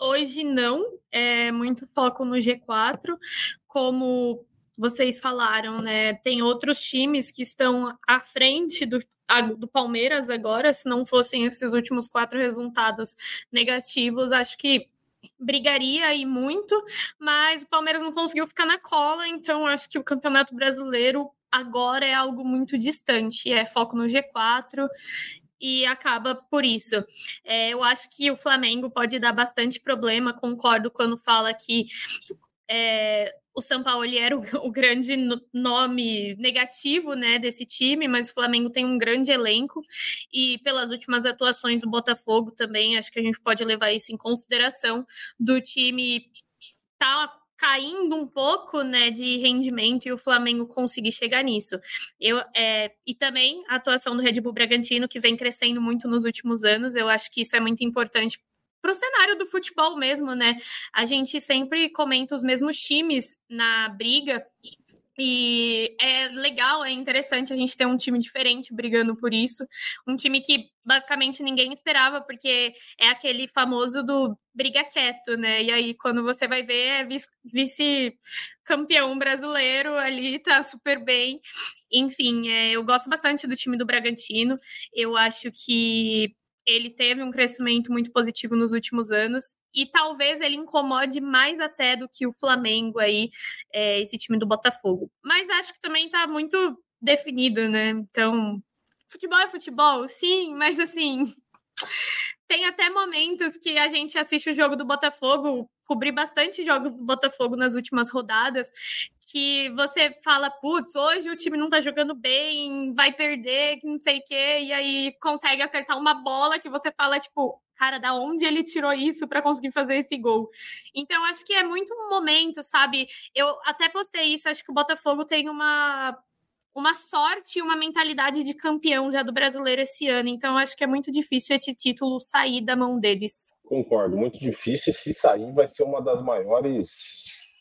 hoje não é muito foco no G4, como vocês falaram, né? Tem outros times que estão à frente do, do Palmeiras agora, se não fossem esses últimos quatro resultados negativos, acho que brigaria aí muito, mas o Palmeiras não conseguiu ficar na cola, então acho que o Campeonato Brasileiro agora é algo muito distante, é foco no G4 e acaba por isso. É, eu acho que o Flamengo pode dar bastante problema, concordo quando fala que é, o São Paulo era o, o, grande nome negativo né, desse time, mas o Flamengo tem um grande elenco e pelas últimas atuações do Botafogo também, acho que a gente pode levar isso em consideração do time tá caindo um pouco, né, de rendimento e o Flamengo conseguir chegar nisso. Eu, é, e também a atuação do Red Bull Bragantino, que vem crescendo muito nos últimos anos, eu acho que isso é muito importante para o cenário do futebol mesmo, né? A gente sempre comenta os mesmos times na briga e é legal, é interessante a gente ter um time diferente brigando por isso. Um time que basicamente ninguém esperava, porque é aquele famoso do briga quieto, né? E aí, quando você vai ver, é vice-campeão brasileiro ali, tá super bem. Enfim, é, eu gosto bastante do time do Bragantino. Eu acho que ele teve um crescimento muito positivo nos últimos anos e talvez ele incomode mais até do que o Flamengo aí, é, esse time do Botafogo. Mas acho que também está muito definido, né? Então, futebol é futebol, sim, mas assim. Tem até momentos que a gente assiste o jogo do Botafogo, cobri bastante jogos do Botafogo nas últimas rodadas, que você fala, putz, hoje o time não tá jogando bem, vai perder, que não sei o quê, e aí consegue acertar uma bola que você fala, tipo, cara, da onde ele tirou isso para conseguir fazer esse gol? Então, acho que é muito um momento, sabe? Eu até postei isso, acho que o Botafogo tem uma uma sorte e uma mentalidade de campeão já do brasileiro esse ano. Então, acho que é muito difícil esse título sair da mão deles. Concordo, muito difícil. Se sair, vai ser uma das maiores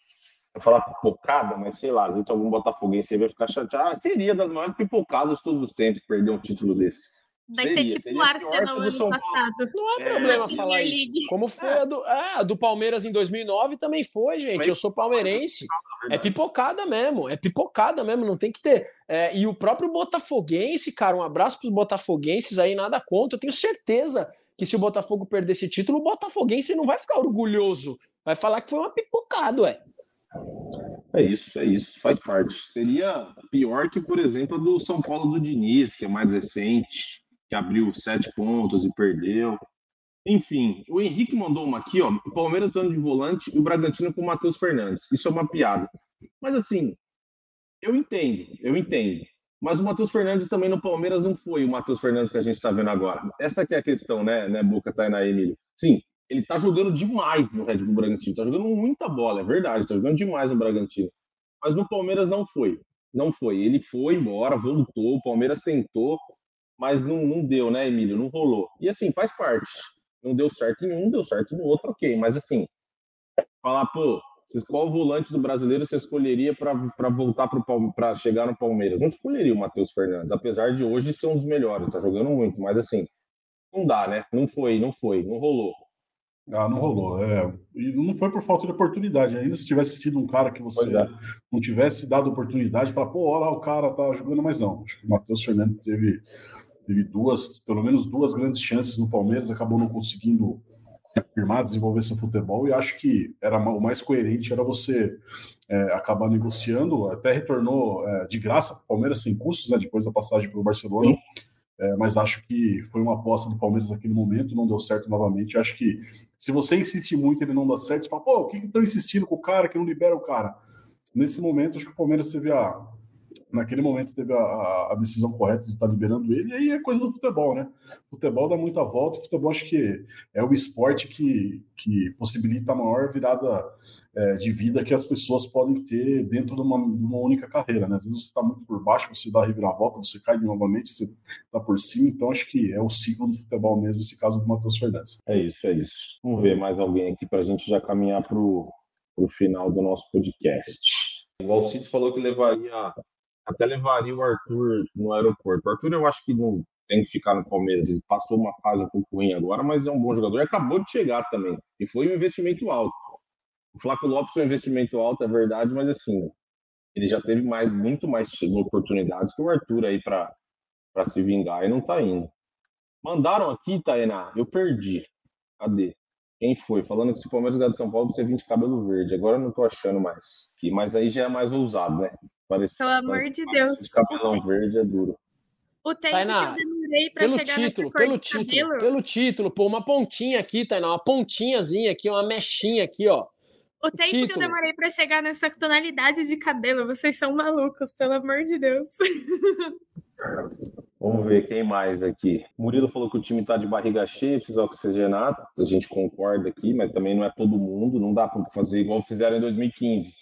vou falar pipocada, mas sei lá, gente algum botafoguense vai ficar chateado. Ah, seria das maiores pipocadas de todos os tempos perder um título desse. Vai seria, ser tipo o Arsenal ano passado. Não é, é problema falar isso. Como foi é. a, do, ah, a do Palmeiras em 2009 também foi, gente. Mas, eu sou palmeirense. É pipocada mesmo. É pipocada mesmo. Não tem que ter. É, e o próprio Botafoguense, cara, um abraço para os botafoguenses aí, nada contra. Eu tenho certeza que se o Botafogo perder esse título, o Botafoguense não vai ficar orgulhoso. Vai falar que foi uma pipocada, ué. É isso, é isso, faz parte. Seria pior que, por exemplo, a do São Paulo do Diniz, que é mais recente, que abriu sete pontos e perdeu. Enfim, o Henrique mandou uma aqui, ó. O Palmeiras dando de volante e o Bragantino com o Matheus Fernandes. Isso é uma piada. Mas assim, eu entendo, eu entendo. Mas o Matheus Fernandes também no Palmeiras não foi o Matheus Fernandes que a gente está vendo agora. Essa que é a questão, né, né Boca, Tainá e Emílio? Sim, ele tá jogando demais no Red Bull Bragantino. Tá jogando muita bola, é verdade. Tá jogando demais no Bragantino. Mas no Palmeiras não foi. Não foi. Ele foi embora, voltou. O Palmeiras tentou, mas não, não deu, né, Emílio? Não rolou. E assim, faz parte. Não deu certo em um, deu certo no outro, ok. Mas assim, falar, pô, qual volante do brasileiro você escolheria para voltar para chegar no Palmeiras? Não escolheria o Matheus Fernandes, apesar de hoje ser um dos melhores, tá jogando muito, mas assim, não dá, né? Não foi, não foi, não rolou. Ah, não rolou. É, e não foi por falta de oportunidade. Ainda se tivesse sido um cara que você é. não tivesse dado oportunidade, falar, pô, olha lá, o cara tá jogando, mas não. Acho que o Matheus Fernandes teve, teve duas, pelo menos duas grandes chances no Palmeiras, acabou não conseguindo se firmar, desenvolver seu futebol, e acho que era o mais coerente era você é, acabar negociando, até retornou é, de graça para o Palmeiras sem custos, né, depois da passagem pelo Barcelona. Sim é, mas acho que foi uma aposta do Palmeiras naquele momento, não deu certo novamente. Acho que se você insistir muito ele não dá certo, você fala, pô, o que estão insistindo com o cara que não libera o cara? Nesse momento, acho que o Palmeiras teve a, naquele momento teve a, a, decisão correta de estar liberando ele, e aí é coisa do futebol, né? O futebol dá muita volta, o futebol acho que é o esporte que, que possibilita a maior virada é, de vida que as pessoas podem ter dentro de uma, de uma única carreira, né? Às vezes você está muito por baixo, você dá a reviravolta, você cai novamente, você está por cima, então acho que é o ciclo do futebol mesmo, esse caso do Matheus Fernandes. É isso, é isso. Vamos ver mais alguém aqui para a gente já caminhar para o final do nosso podcast. Igual o Cid falou que levaria até levaria o Arthur no aeroporto. O Arthur, eu acho que não tem que ficar no Palmeiras. Ele passou uma fase um pouco ruim agora, mas é um bom jogador. E acabou de chegar também. E foi um investimento alto. O Flaco Lopes foi um investimento alto, é verdade, mas assim, ele já teve mais, muito mais oportunidades que o Arthur aí para se vingar e não tá indo. Mandaram aqui, Tainá, eu perdi. Cadê? Quem foi? Falando que se o Palmeiras ganhar de São Paulo, você vir de cabelo verde. Agora eu não tô achando mais. Mas aí já é mais ousado, né? Parece, Pelo amor de Deus. De cabelão verde é duro. O tempo Tainá, que eu demorei pra pelo chegar título, pelo título, cabelo. pelo título, pô, uma pontinha aqui, Tainá, uma pontinhazinha aqui, uma mechinha aqui, ó. O tempo título. que eu demorei para chegar nessa tonalidade de cabelo, vocês são malucos, pelo amor de Deus. Vamos ver quem mais aqui. Murilo falou que o time está de barriga cheia, precisa oxigenar. A gente concorda aqui, mas também não é todo mundo. Não dá para fazer igual fizeram em 2015.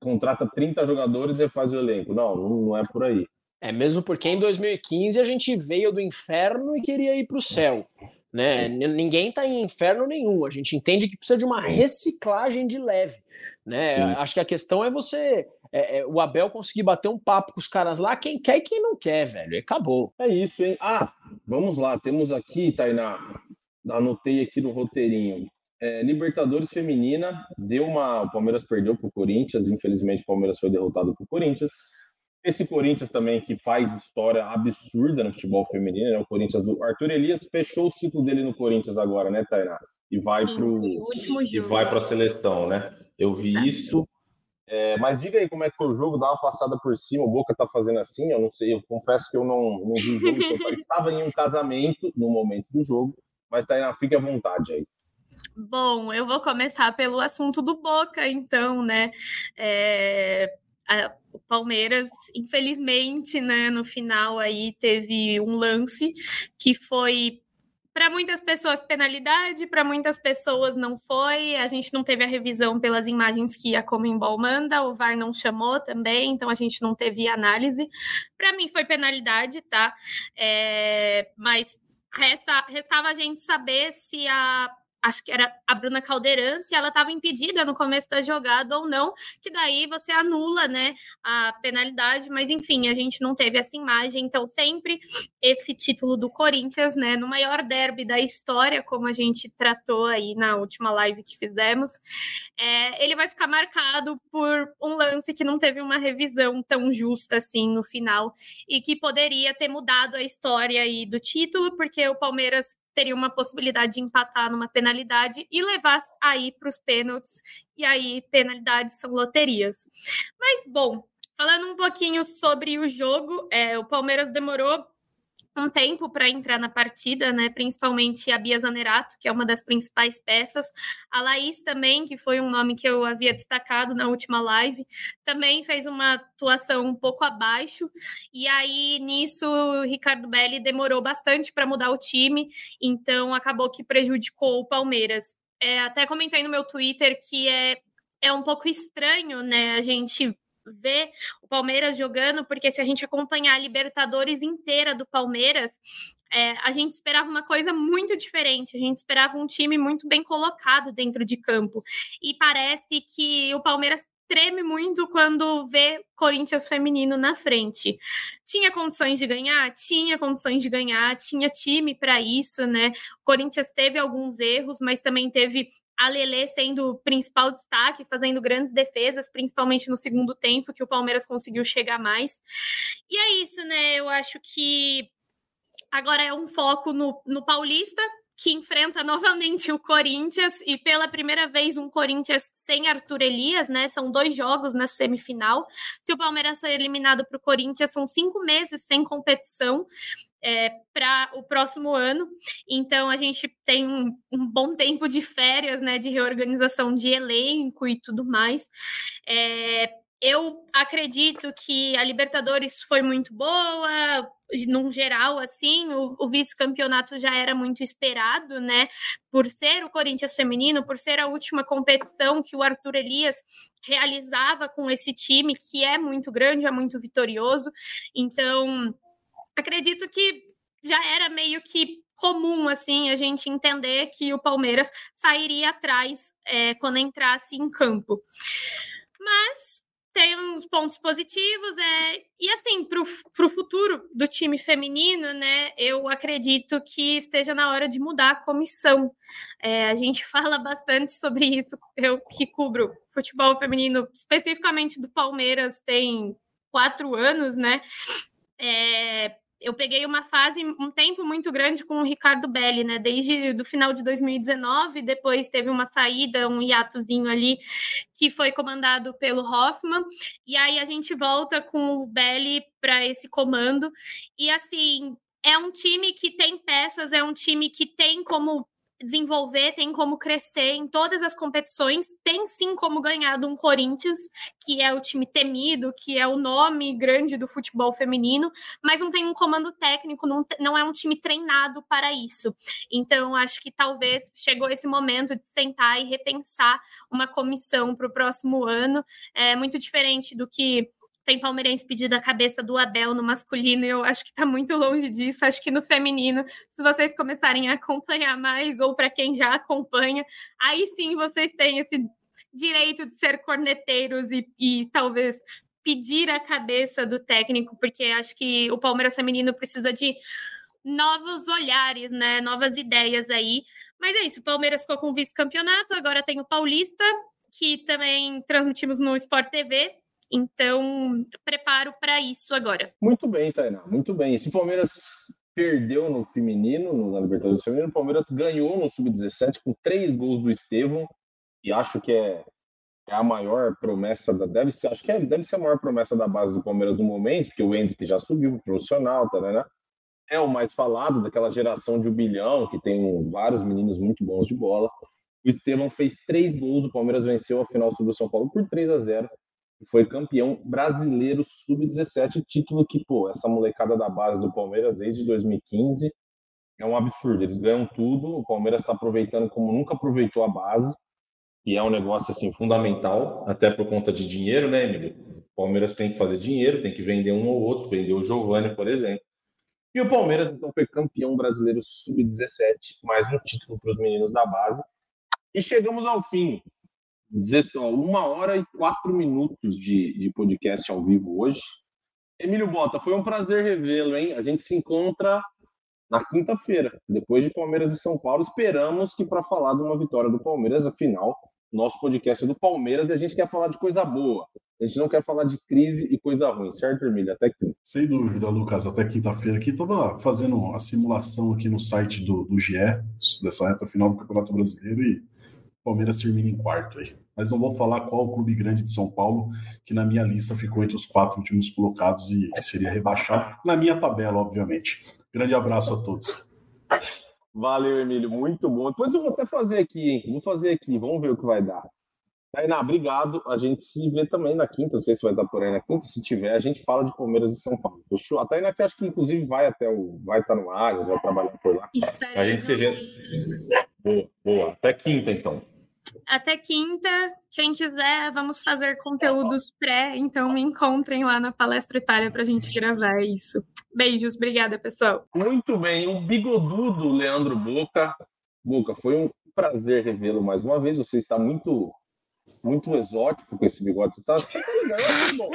Contrata 30 jogadores e faz o elenco. Não, não é por aí. É mesmo porque em 2015 a gente veio do inferno e queria ir para o céu. Né? Ninguém está em inferno nenhum. A gente entende que precisa de uma reciclagem de leve. Né? Acho que a questão é você. É, é, o Abel conseguir bater um papo com os caras lá, quem quer e quem não quer, velho. E acabou. É isso, hein? Ah, vamos lá. Temos aqui, Tainá. Anotei aqui no roteirinho. É, Libertadores Feminina deu uma. O Palmeiras perdeu para o Corinthians, infelizmente o Palmeiras foi derrotado por Corinthians. Esse Corinthians também que faz história absurda no futebol feminino, né? O Corinthians do Arthur Elias fechou o ciclo dele no Corinthians agora, né, Tainá? E vai para o e vai para a seleção, né? Eu vi Exato. isso. É, mas diga aí como é que foi o jogo, dá uma passada por cima, o Boca tá fazendo assim, eu não sei, eu confesso que eu não, não vi o jogo, eu estava em um casamento no momento do jogo, mas Tainá, fique à vontade aí. Bom, eu vou começar pelo assunto do Boca, então, né? É, a, o Palmeiras, infelizmente, né, no final aí teve um lance que foi para muitas pessoas penalidade, para muitas pessoas não foi. A gente não teve a revisão pelas imagens que a Comembol manda, o VAR não chamou também, então a gente não teve análise. Para mim foi penalidade, tá? É, mas resta, restava a gente saber se a acho que era a Bruna Caldeirão, se ela estava impedida no começo da jogada ou não, que daí você anula, né, a penalidade, mas enfim, a gente não teve essa imagem, então sempre esse título do Corinthians, né, no maior derby da história, como a gente tratou aí na última live que fizemos, é, ele vai ficar marcado por um lance que não teve uma revisão tão justa assim no final e que poderia ter mudado a história aí do título, porque o Palmeiras teria uma possibilidade de empatar numa penalidade e levar aí para os pênaltis. E aí, penalidades são loterias. Mas, bom, falando um pouquinho sobre o jogo, é, o Palmeiras demorou um tempo para entrar na partida, né? Principalmente a Bia Zanerato, que é uma das principais peças. A Laís também, que foi um nome que eu havia destacado na última live, também fez uma atuação um pouco abaixo. E aí, nisso, o Ricardo Belli demorou bastante para mudar o time, então acabou que prejudicou o Palmeiras. É, até comentei no meu Twitter que é, é um pouco estranho, né? A gente ver o Palmeiras jogando, porque se a gente acompanhar a Libertadores inteira do Palmeiras, é, a gente esperava uma coisa muito diferente. A gente esperava um time muito bem colocado dentro de campo. E parece que o Palmeiras treme muito quando vê Corinthians feminino na frente. Tinha condições de ganhar? Tinha condições de ganhar, tinha time para isso, né? O Corinthians teve alguns erros, mas também teve a Lele sendo o principal destaque, fazendo grandes defesas, principalmente no segundo tempo, que o Palmeiras conseguiu chegar mais. E é isso, né? Eu acho que agora é um foco no, no Paulista, que enfrenta novamente o Corinthians e pela primeira vez um Corinthians sem Arthur Elias, né? São dois jogos na semifinal. Se o Palmeiras for eliminado para o Corinthians, são cinco meses sem competição. É, para o próximo ano. Então a gente tem um, um, bom tempo de férias, né? De reorganização de elenco e tudo mais. É, eu acredito que a Libertadores foi muito boa, num geral, assim, o, o vice-campeonato já era muito esperado, né? Por ser o Corinthians feminino, por ser a última competição que o Arthur Elias realizava com esse time, que é muito grande, é muito vitorioso. Então, acredito que já era meio que comum assim a gente entender que o Palmeiras sairia atrás é, quando entrasse em campo. Mas tem uns pontos positivos, é, e assim, para o futuro do time feminino, né, eu acredito que esteja na hora de mudar a comissão. É, a gente fala bastante sobre isso, eu que cubro futebol feminino, especificamente do Palmeiras, tem quatro anos, né? É, eu peguei uma fase, um tempo muito grande com o Ricardo Belli, né? Desde o final de 2019, depois teve uma saída, um hiatozinho ali, que foi comandado pelo Hoffman, e aí a gente volta com o Belli para esse comando. E assim, é um time que tem peças, é um time que tem como desenvolver, tem como crescer em todas as competições, tem sim como ganhar de um Corinthians, que é o time temido, que é o nome grande do futebol feminino, mas não tem um comando técnico, não, não é um time treinado para isso. Então, acho que talvez chegou esse momento de sentar e repensar uma comissão para o próximo ano. É muito diferente do que tem palmeirense pedindo a cabeça do Abel no masculino, e eu acho que está muito longe disso. Acho que no feminino, se vocês começarem a acompanhar mais, ou para quem já acompanha, aí sim vocês têm esse direito de ser corneteiros e, e talvez pedir a cabeça do técnico, porque acho que o Palmeiras feminino precisa de novos olhares, né? Novas ideias aí. Mas é isso, o Palmeiras ficou com vice-campeonato, agora tem o Paulista, que também transmitimos no Sport TV. Então, preparo para isso agora. Muito bem, Tainá, muito bem. Se o Palmeiras perdeu no feminino, na Libertadores Feminino, o Palmeiras ganhou no Sub-17 com três gols do Estevão, e acho que é, é, a maior promessa da. Deve ser, acho que é, deve ser a maior promessa da base do Palmeiras no momento, porque o Hendrick já subiu pro profissional, tá, né? É o mais falado daquela geração de um bilhão, que tem vários meninos muito bons de bola. O Estevão fez três gols, o Palmeiras venceu a final sobre o São Paulo por 3 a 0 foi campeão brasileiro sub-17, título que, pô, essa molecada da base do Palmeiras desde 2015 é um absurdo. Eles ganham tudo, o Palmeiras está aproveitando como nunca aproveitou a base, e é um negócio assim fundamental, até por conta de dinheiro, né, Emílio? O Palmeiras tem que fazer dinheiro, tem que vender um ou outro, vender o Giovani, por exemplo. E o Palmeiras, então, foi campeão brasileiro sub-17, mais um título para os meninos da base. E chegamos ao fim uma hora e quatro minutos de, de podcast ao vivo hoje. Emílio Bota, foi um prazer revê-lo, hein? A gente se encontra na quinta-feira, depois de Palmeiras e São Paulo. Esperamos que para falar de uma vitória do Palmeiras, afinal, nosso podcast é do Palmeiras e a gente quer falar de coisa boa. A gente não quer falar de crise e coisa ruim, certo, Emílio? Até quinta. Sem dúvida, Lucas. Até quinta-feira aqui. Estava fazendo a simulação aqui no site do, do GE, dessa reta final do Campeonato Brasileiro e Palmeiras termina em quarto aí. Mas não vou falar qual clube grande de São Paulo, que na minha lista ficou entre os quatro últimos colocados e seria rebaixado, na minha tabela, obviamente. Grande abraço a todos. Valeu, Emílio, muito bom. Depois eu vou até fazer aqui, hein? Vou fazer aqui, vamos ver o que vai dar. Tainá, obrigado. A gente se vê também na quinta. Não sei se vai estar por aí na quinta. Se tiver, a gente fala de Palmeiras e São Paulo. Fechou? A Tainá que acho que inclusive vai até o. Vai estar no Águas, vai trabalhar por lá. Espero a gente se vê. Boa, boa. Até quinta, então. Até quinta, quem quiser, vamos fazer conteúdos pré, então me encontrem lá na Palestra Itália para a gente gravar isso. Beijos, obrigada, pessoal. Muito bem, o bigodudo Leandro Boca. Boca, foi um prazer revê-lo mais uma vez. Você está muito, muito exótico com esse bigode. Você está tá legal, bom.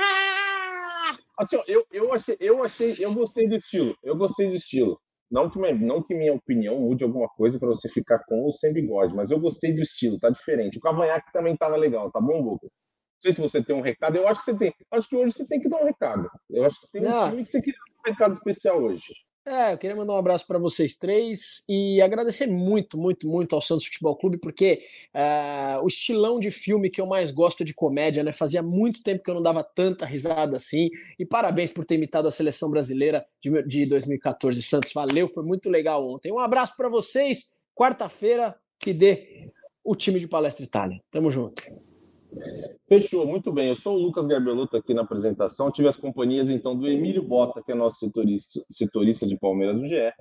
Assim, ó, eu, eu, achei, eu achei, eu gostei do estilo. Eu gostei do estilo. Não que, minha, não que minha opinião mude alguma coisa para você ficar com ou sem bigode, mas eu gostei do estilo, tá diferente. O cavanhaque também tava legal, tá bom, Boca? Não sei se você tem um recado. Eu acho que você tem. Acho que hoje você tem que dar um recado. Eu acho que tem um time que você quer dar um recado especial hoje. É, eu queria mandar um abraço para vocês três e agradecer muito, muito, muito ao Santos Futebol Clube, porque uh, o estilão de filme que eu mais gosto de comédia, né? Fazia muito tempo que eu não dava tanta risada assim. E parabéns por ter imitado a seleção brasileira de, de 2014. Santos, valeu, foi muito legal ontem. Um abraço para vocês. Quarta-feira, que dê o time de Palestra Itália. Tamo junto. Fechou, muito bem. Eu sou o Lucas Garbelotto aqui na apresentação. Tive as companhias então do Emílio Bota, que é nosso setorista, setorista de Palmeiras do GE,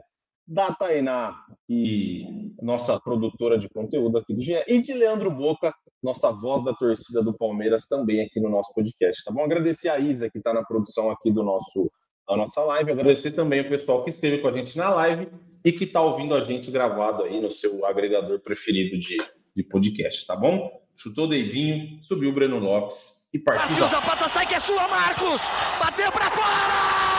da Tainá, e nossa produtora de conteúdo aqui do GE, e de Leandro Boca, nossa voz da torcida do Palmeiras também aqui no nosso podcast. Tá bom? Agradecer a Isa, que está na produção aqui do nosso da nossa live. Agradecer também o pessoal que esteve com a gente na live e que está ouvindo a gente gravado aí no seu agregador preferido de, de podcast, tá bom? Chutou Deivinho, subiu Breno Lopes e partiu. Partiu Zapata, sai que é sua, Marcos! Bateu para fora!